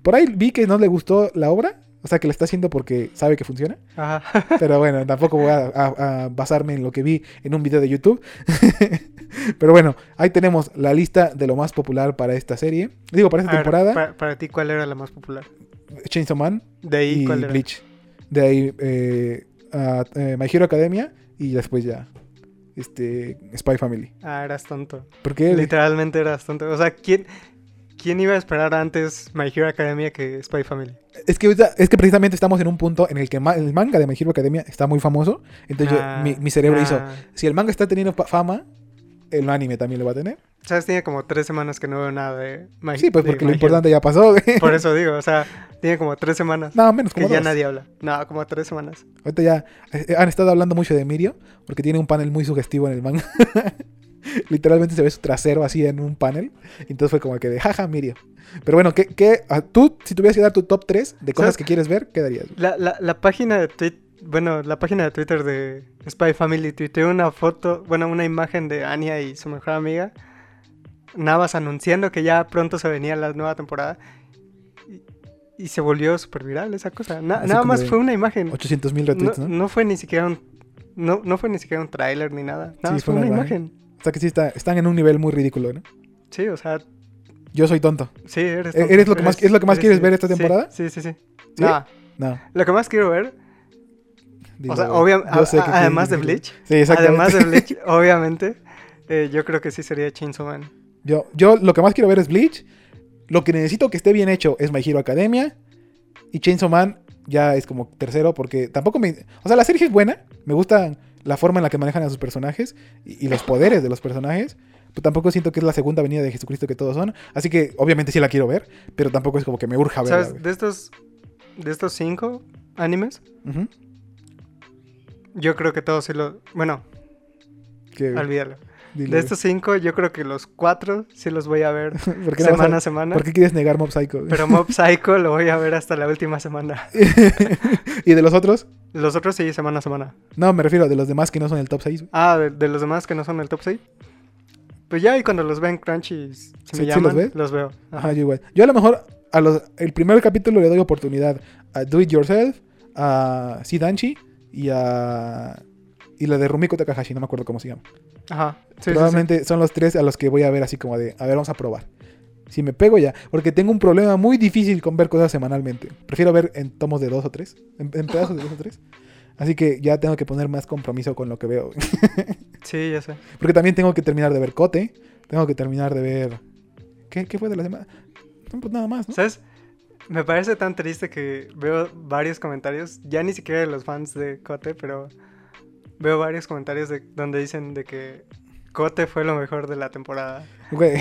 Por ahí vi que no le gustó la obra. O sea, que la está haciendo porque sabe que funciona. Ajá. Pero bueno, tampoco voy a, a- a basarme en lo que vi en un video de YouTube. Pero bueno, ahí tenemos la lista de lo más popular para esta serie. Digo, para esta A ver, temporada. para, para ti, ¿cuál era la más popular? Chainsaw Man De ahí, y ¿cuál era? Bleach. De ahí eh, eh, My Hero Academia y después ya este Spy Family. Ah, eras tonto. Porque Literalmente eras tonto. O sea, ¿quién, ¿quién iba a esperar antes My Hero Academia que Spy Family? es que es que precisamente estamos en un punto en el que el manga de My Hero Academia está muy famoso. Entonces yo- Ah, mi, mi cerebro hizo, ah. si el manga está teniendo fama, el anime también lo va a tener. ¿Sabes? Tiene como tres semanas que no veo nada de My Sí, pues porque lo importante ya pasó. güey. Por eso digo, o sea, tiene como tres semanas No, menos que como ya dos. nadie habla. No, como tres semanas. Ahorita ya eh, han estado hablando mucho de Mirio, porque tiene un panel muy sugestivo en el manga. Literalmente se ve su trasero así en un panel. Entonces fue como que de jaja, Mirio. Pero bueno, ¿qué, qué, a- tú, si tuvieras que dar tu top 3 de cosas ¿Sabes? que quieres ver, ¿qué darías? La, la, la página de Twitter, bueno, la página de Twitter de Spy Family tuiteó una foto, bueno, una imagen de Anya y su mejor amiga, Navas anunciando que ya pronto se venía la nueva temporada. Y, se volvió súper viral esa cosa. Na- Así nada más fue una imagen. 800 mil retweets, ¿no? no fue ni siquiera un. No, no fue ni siquiera un tráiler ni nada. Nada Sí, más fue fue una una imagen. O sea que sí está, están en un nivel muy ridículo, ¿no? Sí, o sea, Yo soy tonto. sí, eres. ¿E- tonto, eres lo que más- es lo que más quieres ver esta temporada? Sí, sí, sí. ¿Sí? No, No. lo que más quiero ver, dilo, o sea, obviamente, además de. Bleach, Sí, exactamente. además de Bleach, obviamente, eh, yo creo que sí sería Chainsaw Man. Yo, yo lo que más quiero ver es Bleach. Lo que necesito que esté bien hecho es My Hero Academia. Y Chainsaw Man ya es como tercero porque tampoco me... O sea, la serie es buena. Me gusta la forma en la que manejan a sus personajes y, y los poderes de los personajes. Pero tampoco siento que es la segunda venida de Jesucristo que todos son. Así que obviamente sí la quiero ver. Pero tampoco es como que me urja verla. ¿Sabes? De estos, de estos cinco animes, yo creo que todos sí los... Bueno, Que- olvídalo. Dilo, De estos cinco, yo creo que los cuatro sí los voy a ver ¿Por qué, no a- semana a semana. ¿Por qué quieres negar Mob Psycho? Pero Mob Psycho lo voy a ver hasta la última semana. ¿Y de los otros? Los otros sí, semana a semana. No, me refiero a de los demás que no son el top 6. Ah, de, de los demás que no son el top 6. Pues ya, y cuando los ven Crunchy, si ¿Sí- me sí llaman, los los, ves? veo. Ajá. Ajá, yo igual. Yo a lo mejor a los, el primer capítulo le doy oportunidad a Do It Yourself, a Sidanchi y a. Y la de Rumiko Takahashi, no me acuerdo cómo se llama. Ajá. Sí, sí, sí. Probablemente son los tres a los que voy a ver así como de, a ver, vamos a probar. Si me pego ya, porque tengo un problema muy difícil con ver cosas semanalmente. Prefiero ver en tomos de dos o tres, en, en pedazos de dos o tres. Así que ya tengo que poner más compromiso con lo que veo. Sí, ya sé. Porque también tengo que terminar de ver Cote, tengo que terminar de ver... ¿Qué, qué fue de la semana? No, pues nada más, ¿no? ¿Sabes? Me parece tan triste que veo varios comentarios, ya ni siquiera de los fans de Kote, pero veo varios comentarios de, donde dicen de que Kote fue lo mejor de la temporada. Güey.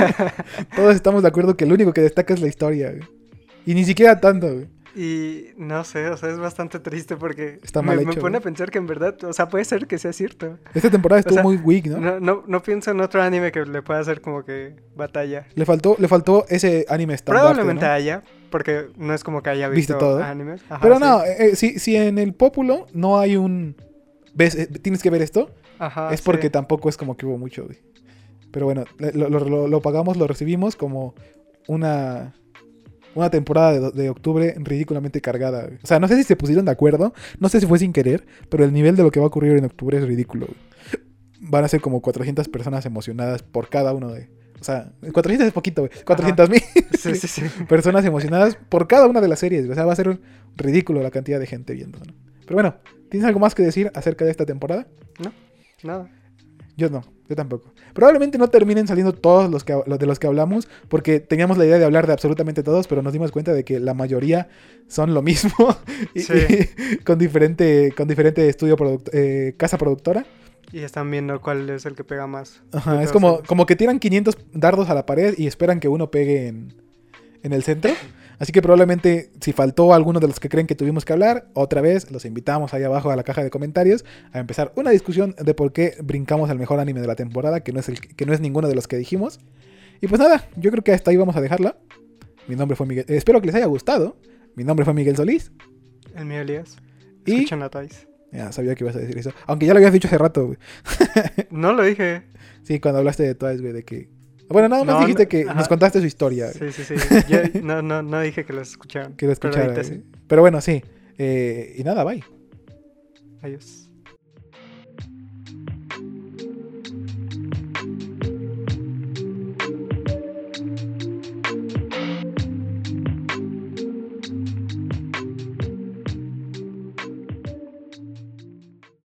Todos estamos de acuerdo que lo único que destaca es la historia, güey. Y ni siquiera tanto, güey. Y no sé, o sea, es bastante triste porque Está me, mal me hecho, pone güey. a pensar que en verdad, o sea, puede ser que sea cierto. Esta temporada estuvo sea, muy weak, ¿no? ¿No? No, no pienso en otro anime que le pueda hacer como que batalla. Le faltó, le faltó ese anime estándar. Probablemente haya, porque no es como que haya ¿Viste visto todo? animes. Ajá, Pero sí. no, eh, eh, si, si en el Pópulo no hay un... ¿Ves? Eh, Tienes que ver esto. Ajá, es porque sí. tampoco es como que hubo mucho, güey. Pero bueno, lo, lo- lo- lo pagamos, lo recibimos como una... Una temporada de, de octubre ridículamente cargada. güey. O sea, no sé si se pusieron de acuerdo, no sé si fue sin querer, pero el nivel de lo que va a ocurrir en octubre es ridículo. güey. Van a ser como 400 personas emocionadas por cada uno de... O sea, 400 es poquito, güey. 400 mil Sí, sí, sí. personas emocionadas por cada una de las series. güey. O sea, va a ser ridículo la cantidad de gente viendo. ¿no? Pero bueno, ¿tienes algo más que decir acerca de esta temporada? Nada. Yo no, yo tampoco. Probablemente no terminen saliendo todos los, que, los de los que hablamos, porque teníamos la idea de hablar de absolutamente todos, pero nos dimos cuenta de que la mayoría son lo mismo, y, Sí. y con diferente, con diferente estudio product- eh, casa productora. Y están viendo cuál es el que pega más. Ajá, es como, como que tiran 500 dardos a la pared y esperan que uno pegue en, en el centro. Así que probablemente si faltó alguno de los que creen que tuvimos que hablar, otra vez los invitamos ahí abajo a la caja de comentarios a empezar una discusión de por qué brincamos al mejor anime de la temporada, que no es, el, que no es ninguno de los que dijimos. Y pues nada, yo creo que hasta ahí vamos a dejarla. Mi nombre fue Miguel. eh, espero que les haya gustado. Mi nombre fue Miguel Solís. El mío, Elías. Y-. Ya sabía que ibas a decir eso. Aunque ya lo habías dicho hace rato, güey. No lo dije. Sí, cuando hablaste de Twice, güey, de que... Bueno, nada más No, dijiste que ajá. nos contaste su historia. Sí, sí, sí. Yo no, no, no dije que los escucharan. Que lo Pero sí. Pero bueno, sí. Eh, y nada, bye. Adiós.